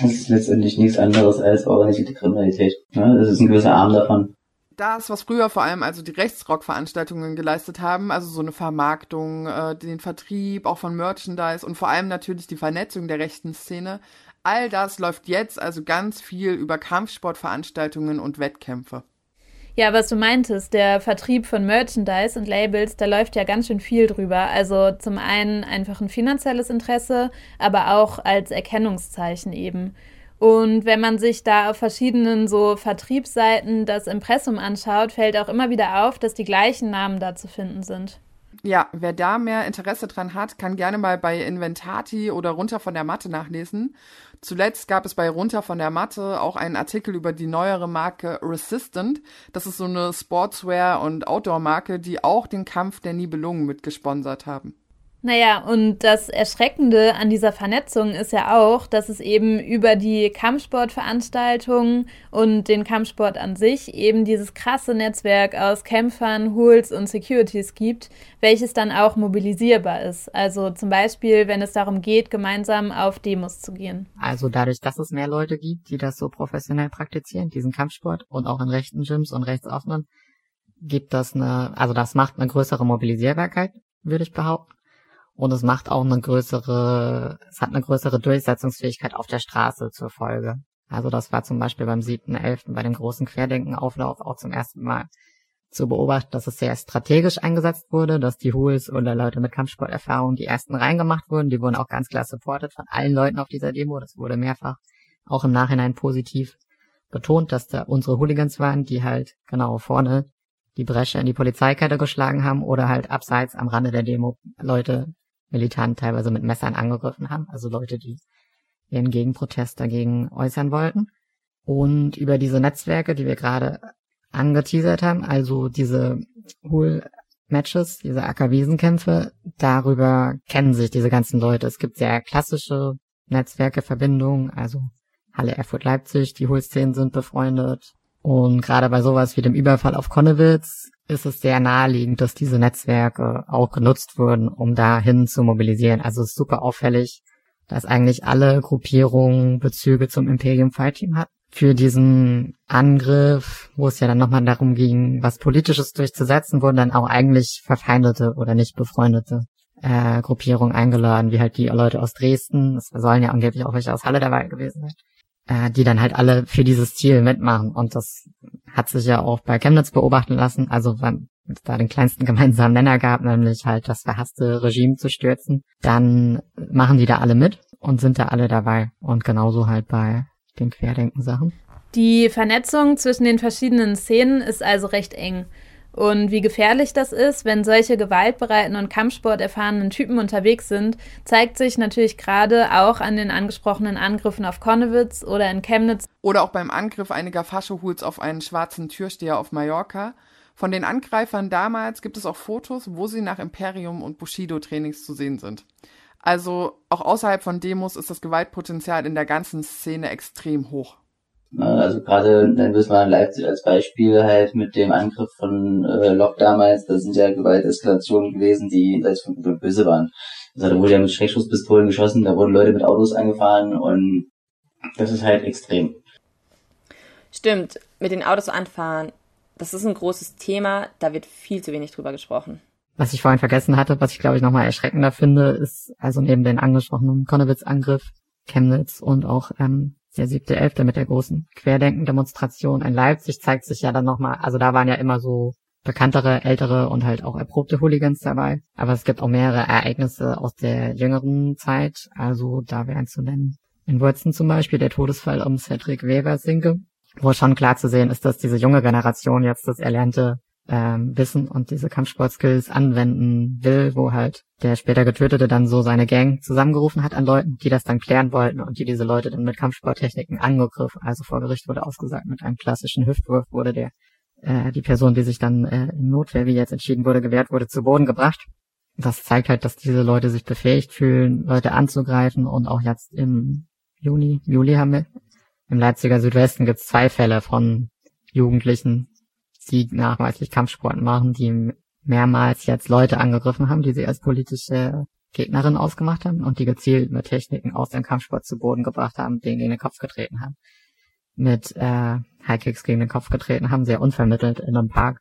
Das ist letztendlich nichts anderes als organisierte Kriminalität. Ja, das ist ein gewisser Arm davon. Das, was früher vor allem also die Rechtsrock-Veranstaltungen geleistet haben, also so eine Vermarktung, äh, den Vertrieb auch von Merchandise und vor allem natürlich die Vernetzung der rechten Szene, all das läuft jetzt also ganz viel über Kampfsportveranstaltungen und Wettkämpfe. Ja, was du meintest, der Vertrieb von Merchandise und Labels, da läuft ja ganz schön viel drüber. Also zum einen einfach ein finanzielles Interesse, aber auch als Erkennungszeichen eben. Und wenn man sich da auf verschiedenen so Vertriebsseiten das Impressum anschaut, fällt auch immer wieder auf, dass die gleichen Namen da zu finden sind. Ja, wer da mehr Interesse dran hat, kann gerne mal bei Inventati oder runter von der Matte nachlesen. Zuletzt gab es bei runter von der Matte auch einen Artikel über die neuere Marke Resistant. Das ist so eine Sportswear- und Outdoor-Marke, die auch den Kampf der Nibelungen mitgesponsert haben. Naja, und das Erschreckende an dieser Vernetzung ist ja auch, dass es eben über die Kampfsportveranstaltungen und den Kampfsport an sich eben dieses krasse Netzwerk aus Kämpfern, Hools und Securities gibt, welches dann auch mobilisierbar ist. Also zum Beispiel, wenn es darum geht, gemeinsam auf Demos zu gehen. Also dadurch, dass es mehr Leute gibt, die das so professionell praktizieren, diesen Kampfsport und auch in rechten Gyms und rechtsoffenen, gibt das eine, also das macht eine größere Mobilisierbarkeit, würde ich behaupten und es macht auch eine größere, es hat eine größere Durchsetzungsfähigkeit auf der Straße zur Folge. Also das war zum Beispiel beim 7.11. bei dem großen Querdenkenauflauf auch zum ersten Mal zu beobachten, dass es sehr strategisch eingesetzt wurde, dass die Hools oder Leute mit Kampfsporterfahrung die ersten reingemacht wurden. Die wurden auch ganz klar supported von allen Leuten auf dieser Demo. Das wurde mehrfach auch im Nachhinein positiv betont, dass da unsere Hooligans waren, die halt genau vorne die Bresche in die Polizeikette geschlagen haben oder halt abseits am Rande der Demo Leute militant teilweise mit Messern angegriffen haben, also Leute, die ihren Gegenprotest dagegen äußern wollten. Und über diese Netzwerke, die wir gerade angeteasert haben, also diese Hool-Matches, diese Ackerwiesenkämpfe, darüber kennen sich diese ganzen Leute. Es gibt sehr klassische Netzwerke, Verbindungen, also Halle Erfurt Leipzig, die Hool-Szenen sind befreundet. Und gerade bei sowas wie dem Überfall auf Konnewitz ist es sehr naheliegend, dass diese Netzwerke auch genutzt wurden, um dahin zu mobilisieren. Also es ist super auffällig, dass eigentlich alle Gruppierungen Bezüge zum Imperium Fight Team hatten. Für diesen Angriff, wo es ja dann nochmal darum ging, was Politisches durchzusetzen, wurden dann auch eigentlich verfeindete oder nicht befreundete äh, Gruppierungen eingeladen, wie halt die Leute aus Dresden. Es sollen ja angeblich auch welche aus Halle dabei gewesen sein äh, die dann halt alle für dieses Ziel mitmachen. Und das hat sich ja auch bei Chemnitz beobachten lassen, also wenn es da den kleinsten gemeinsamen Nenner gab, nämlich halt das verhasste Regime zu stürzen, dann machen die da alle mit und sind da alle dabei. Und genauso halt bei den Querdenken-Sachen. Die Vernetzung zwischen den verschiedenen Szenen ist also recht eng. Und wie gefährlich das ist, wenn solche gewaltbereiten und Kampfsport erfahrenen Typen unterwegs sind, zeigt sich natürlich gerade auch an den angesprochenen Angriffen auf Konnewitz oder in Chemnitz. Oder auch beim Angriff einiger Faschohuls auf einen schwarzen Türsteher auf Mallorca. Von den Angreifern damals gibt es auch Fotos, wo sie nach Imperium und Bushido-Trainings zu sehen sind. Also auch außerhalb von Demos ist das Gewaltpotenzial in der ganzen Szene extrem hoch. Also gerade, dann wissen wir Leipzig als Beispiel halt mit dem Angriff von äh, Lok damals, das sind ja Gewalteskalationen gewesen, die als von Gut und Böse waren. Also da wurde ja mit Schreckschusspistolen geschossen, da wurden Leute mit Autos angefahren und das ist halt extrem. Stimmt, mit den Autos anfahren, das ist ein großes Thema, da wird viel zu wenig drüber gesprochen. Was ich vorhin vergessen hatte, was ich glaube ich nochmal erschreckender finde, ist also neben den angesprochenen Konnewitz-Angriff, Chemnitz und auch ähm, der siebte Elfte mit der großen Querdenken-Demonstration in Leipzig zeigt sich ja dann nochmal, also da waren ja immer so bekanntere, ältere und halt auch erprobte Hooligans dabei. Aber es gibt auch mehrere Ereignisse aus der jüngeren Zeit. Also da wären zu nennen in Würzen zum Beispiel der Todesfall um Cedric Weber-Sinke, wo schon klar zu sehen ist, dass diese junge Generation jetzt das erlernte ähm, Wissen und diese Kampfsportskills anwenden will, wo halt der später Getötete dann so seine Gang zusammengerufen hat an Leuten, die das dann klären wollten und die diese Leute dann mit Kampfsporttechniken angegriffen. Also vor Gericht wurde ausgesagt, mit einem klassischen Hüftwurf wurde der äh, die Person, die sich dann äh, in Notwehr, wie jetzt entschieden wurde, gewehrt wurde, zu Boden gebracht. Das zeigt halt, dass diese Leute sich befähigt fühlen, Leute anzugreifen und auch jetzt im Juni, Juli haben wir im Leipziger Südwesten gibt es zwei Fälle von Jugendlichen, die nachweislich Kampfsport machen, die mehrmals jetzt Leute angegriffen haben, die sie als politische Gegnerin ausgemacht haben und die gezielt mit Techniken aus dem Kampfsport zu Boden gebracht haben, denen gegen den Kopf getreten haben. Mit äh, Highkicks gegen den Kopf getreten haben, sehr unvermittelt in einem Park.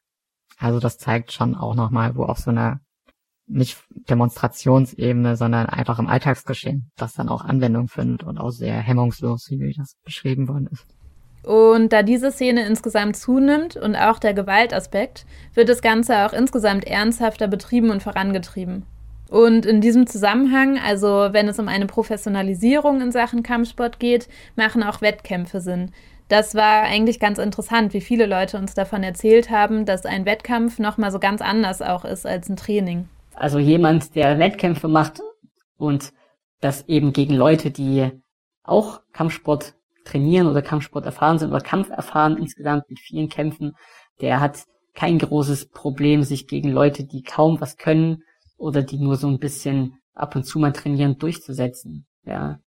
Also das zeigt schon auch nochmal, wo auf so einer nicht Demonstrationsebene, sondern einfach im Alltagsgeschehen, das dann auch Anwendung findet und auch sehr hemmungslos, wie das beschrieben worden ist. Und da diese Szene insgesamt zunimmt und auch der Gewaltaspekt, wird das Ganze auch insgesamt ernsthafter betrieben und vorangetrieben. Und in diesem Zusammenhang, also wenn es um eine Professionalisierung in Sachen Kampfsport geht, machen auch Wettkämpfe Sinn. Das war eigentlich ganz interessant, wie viele Leute uns davon erzählt haben, dass ein Wettkampf nochmal so ganz anders auch ist als ein Training. Also jemand, der Wettkämpfe macht und das eben gegen Leute, die auch Kampfsport trainieren oder Kampfsport erfahren sind oder Kampf erfahren insgesamt mit vielen Kämpfen, der hat kein großes Problem, sich gegen Leute, die kaum was können oder die nur so ein bisschen ab und zu mal trainieren, durchzusetzen. Ja,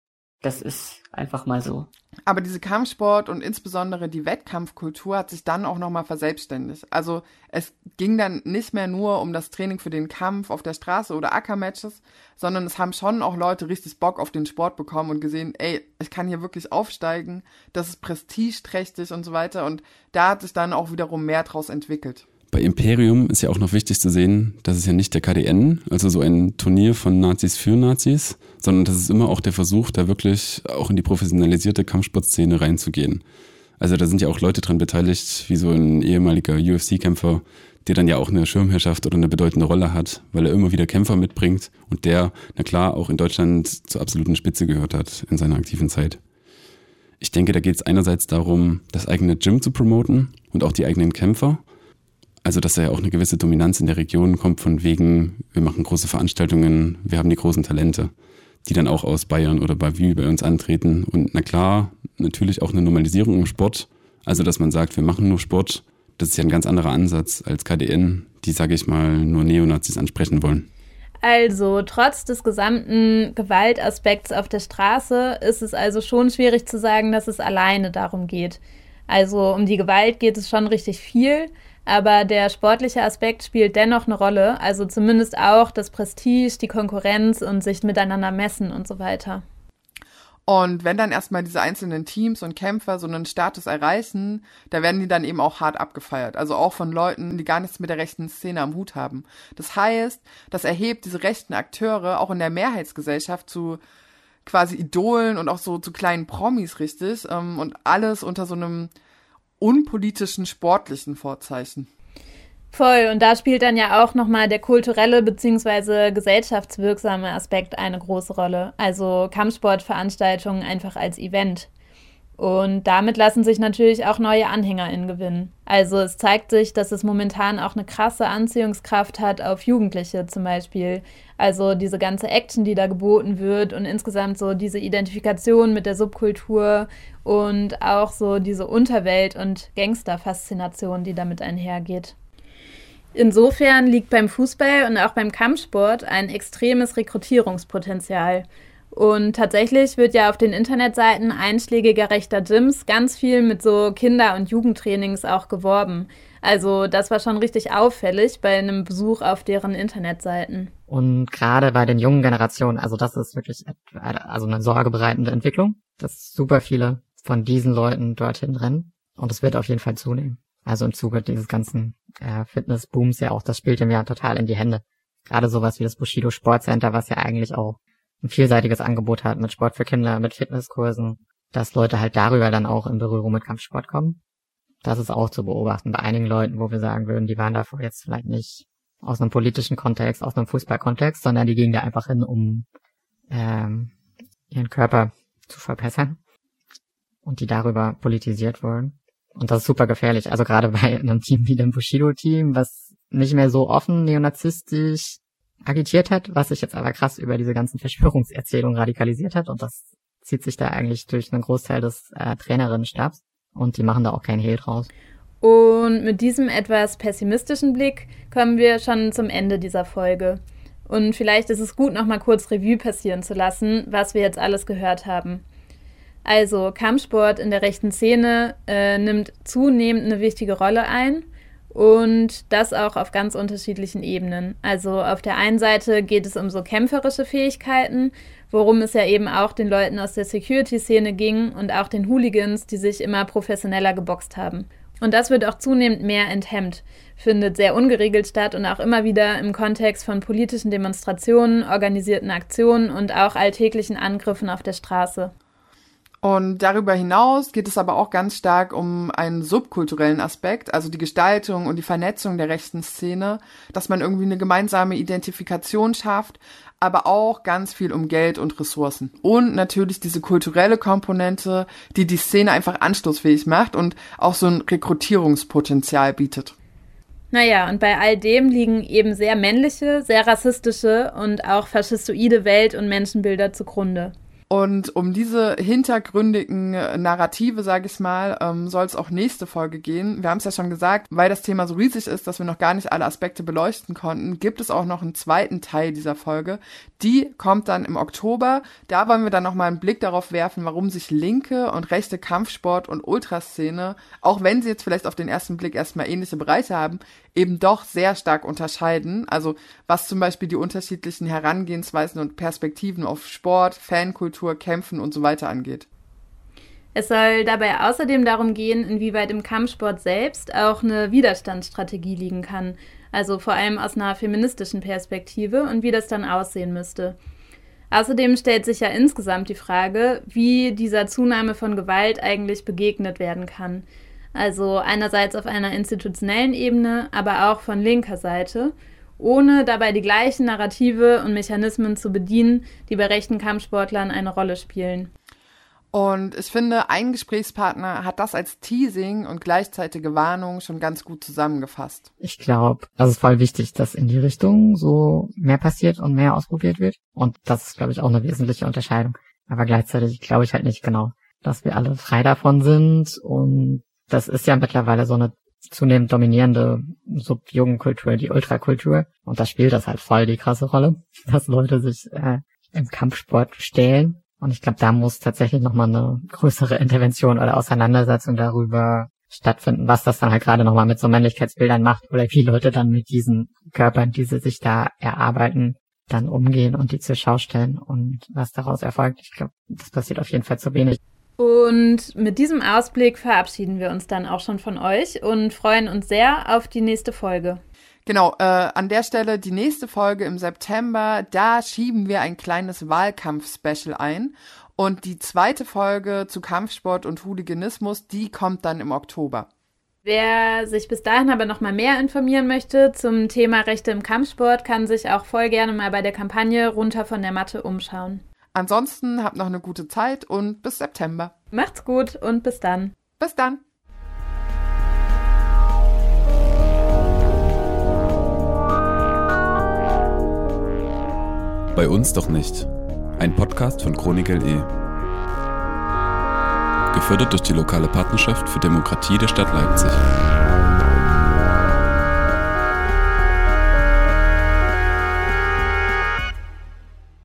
das ist einfach mal so. Aber diese Kampfsport und insbesondere die Wettkampfkultur hat sich dann auch nochmal verselbstständigt. Also es ging dann nicht mehr nur um das Training für den Kampf auf der Straße oder Ackermatches, sondern es haben schon auch Leute richtig Bock auf den Sport bekommen und gesehen, ey, ich kann hier wirklich aufsteigen, das ist prestigeträchtig und so weiter. Und da hat sich dann auch wiederum mehr draus entwickelt. Bei Imperium ist ja auch noch wichtig zu sehen, dass es ja nicht der KDN, also so ein Turnier von Nazis für Nazis, sondern das ist immer auch der Versuch, da wirklich auch in die professionalisierte Kampfsportszene reinzugehen. Also da sind ja auch Leute dran beteiligt, wie so ein ehemaliger UFC-Kämpfer, der dann ja auch eine Schirmherrschaft oder eine bedeutende Rolle hat, weil er immer wieder Kämpfer mitbringt und der, na klar, auch in Deutschland zur absoluten Spitze gehört hat in seiner aktiven Zeit. Ich denke, da geht es einerseits darum, das eigene Gym zu promoten und auch die eigenen Kämpfer also, dass da ja auch eine gewisse Dominanz in der Region kommt von wegen, wir machen große Veranstaltungen, wir haben die großen Talente, die dann auch aus Bayern oder Bavü bei uns antreten. Und na klar, natürlich auch eine Normalisierung im Sport. Also, dass man sagt, wir machen nur Sport. Das ist ja ein ganz anderer Ansatz als KDN, die, sage ich mal, nur Neonazis ansprechen wollen. Also, trotz des gesamten Gewaltaspekts auf der Straße ist es also schon schwierig zu sagen, dass es alleine darum geht. Also um die Gewalt geht es schon richtig viel, aber der sportliche Aspekt spielt dennoch eine Rolle, also zumindest auch das Prestige, die Konkurrenz und sich miteinander messen und so weiter. Und wenn dann erstmal diese einzelnen Teams und Kämpfer so einen Status erreichen, da werden die dann eben auch hart abgefeiert. Also auch von Leuten, die gar nichts mit der rechten Szene am Hut haben. Das heißt, das erhebt diese rechten Akteure auch in der Mehrheitsgesellschaft zu quasi Idolen und auch so zu kleinen Promis richtig. Ähm, und alles unter so einem unpolitischen sportlichen Vorzeichen. Voll, und da spielt dann ja auch nochmal der kulturelle bzw. gesellschaftswirksame Aspekt eine große Rolle. Also Kampfsportveranstaltungen einfach als Event. Und damit lassen sich natürlich auch neue AnhängerInnen gewinnen. Also es zeigt sich, dass es momentan auch eine krasse Anziehungskraft hat auf Jugendliche zum Beispiel. Also diese ganze Action, die da geboten wird und insgesamt so diese Identifikation mit der Subkultur und auch so diese Unterwelt- und Gangsterfaszination, die damit einhergeht. Insofern liegt beim Fußball und auch beim Kampfsport ein extremes Rekrutierungspotenzial. Und tatsächlich wird ja auf den Internetseiten einschlägiger rechter Gyms ganz viel mit so Kinder- und Jugendtrainings auch geworben. Also das war schon richtig auffällig bei einem Besuch auf deren Internetseiten. Und gerade bei den jungen Generationen, also das ist wirklich also eine sorgebereitende Entwicklung, dass super viele von diesen Leuten dorthin rennen. Und es wird auf jeden Fall zunehmen. Also im Zuge dieses ganzen äh, Fitnessbooms ja auch, das spielt ihm ja total in die Hände. Gerade sowas wie das Bushido Sportcenter, was ja eigentlich auch ein vielseitiges Angebot hat mit Sport für Kinder, mit Fitnesskursen, dass Leute halt darüber dann auch in Berührung mit Kampfsport kommen. Das ist auch zu beobachten bei einigen Leuten, wo wir sagen würden, die waren davor jetzt vielleicht nicht aus einem politischen Kontext, aus einem Fußballkontext, sondern die gingen da einfach hin, um ähm, ihren Körper zu verbessern und die darüber politisiert wurden. Und das ist super gefährlich. Also gerade bei einem Team wie dem Bushido-Team, was nicht mehr so offen neonazistisch agitiert hat, was sich jetzt aber krass über diese ganzen Verschwörungserzählungen radikalisiert hat. Und das zieht sich da eigentlich durch einen Großteil des äh, Trainerinnenstabs. Und die machen da auch keinen Hehl draus. Und mit diesem etwas pessimistischen Blick kommen wir schon zum Ende dieser Folge. Und vielleicht ist es gut, nochmal kurz Revue passieren zu lassen, was wir jetzt alles gehört haben. Also Kampfsport in der rechten Szene äh, nimmt zunehmend eine wichtige Rolle ein und das auch auf ganz unterschiedlichen Ebenen. Also auf der einen Seite geht es um so kämpferische Fähigkeiten, worum es ja eben auch den Leuten aus der Security-Szene ging und auch den Hooligans, die sich immer professioneller geboxt haben. Und das wird auch zunehmend mehr enthemmt, findet sehr ungeregelt statt und auch immer wieder im Kontext von politischen Demonstrationen, organisierten Aktionen und auch alltäglichen Angriffen auf der Straße. Und darüber hinaus geht es aber auch ganz stark um einen subkulturellen Aspekt, also die Gestaltung und die Vernetzung der rechten Szene, dass man irgendwie eine gemeinsame Identifikation schafft, aber auch ganz viel um Geld und Ressourcen. Und natürlich diese kulturelle Komponente, die die Szene einfach anstoßfähig macht und auch so ein Rekrutierungspotenzial bietet. Naja, und bei all dem liegen eben sehr männliche, sehr rassistische und auch faschistoide Welt- und Menschenbilder zugrunde. Und um diese hintergründigen Narrative, sage ich mal, ähm, soll es auch nächste Folge gehen. Wir haben es ja schon gesagt, weil das Thema so riesig ist, dass wir noch gar nicht alle Aspekte beleuchten konnten, gibt es auch noch einen zweiten Teil dieser Folge. Die kommt dann im Oktober. Da wollen wir dann nochmal einen Blick darauf werfen, warum sich linke und rechte Kampfsport und Ultraszene, auch wenn sie jetzt vielleicht auf den ersten Blick erstmal ähnliche Bereiche haben, eben doch sehr stark unterscheiden. Also was zum Beispiel die unterschiedlichen Herangehensweisen und Perspektiven auf Sport, Fankultur, Kämpfen und so weiter angeht. Es soll dabei außerdem darum gehen, inwieweit im Kampfsport selbst auch eine Widerstandsstrategie liegen kann, also vor allem aus einer feministischen Perspektive und wie das dann aussehen müsste. Außerdem stellt sich ja insgesamt die Frage, wie dieser Zunahme von Gewalt eigentlich begegnet werden kann. Also einerseits auf einer institutionellen Ebene, aber auch von linker Seite, ohne dabei die gleichen Narrative und Mechanismen zu bedienen, die bei rechten Kampfsportlern eine Rolle spielen. Und ich finde, ein Gesprächspartner hat das als Teasing und gleichzeitige Warnung schon ganz gut zusammengefasst. Ich glaube, das ist voll wichtig, dass in die Richtung so mehr passiert und mehr ausprobiert wird. Und das ist, glaube ich, auch eine wesentliche Unterscheidung. Aber gleichzeitig glaube ich halt nicht genau, dass wir alle frei davon sind und das ist ja mittlerweile so eine zunehmend dominierende Subjugendkultur, die Ultrakultur. Und da spielt das halt voll die krasse Rolle, dass Leute sich äh, im Kampfsport stehlen. Und ich glaube, da muss tatsächlich nochmal eine größere Intervention oder Auseinandersetzung darüber stattfinden, was das dann halt gerade nochmal mit so Männlichkeitsbildern macht oder wie Leute dann mit diesen Körpern, die sie sich da erarbeiten, dann umgehen und die zur Schau stellen und was daraus erfolgt. Ich glaube, das passiert auf jeden Fall zu wenig. Und mit diesem Ausblick verabschieden wir uns dann auch schon von euch und freuen uns sehr auf die nächste Folge. Genau, äh, an der Stelle die nächste Folge im September, da schieben wir ein kleines Wahlkampf-Special ein. Und die zweite Folge zu Kampfsport und Hooliganismus, die kommt dann im Oktober. Wer sich bis dahin aber noch mal mehr informieren möchte zum Thema Rechte im Kampfsport, kann sich auch voll gerne mal bei der Kampagne runter von der Matte umschauen. Ansonsten habt noch eine gute Zeit und bis September. Macht's gut und bis dann. Bis dann. Bei uns doch nicht. Ein Podcast von Chronik LE. Gefördert durch die lokale Partnerschaft für Demokratie der Stadt Leipzig.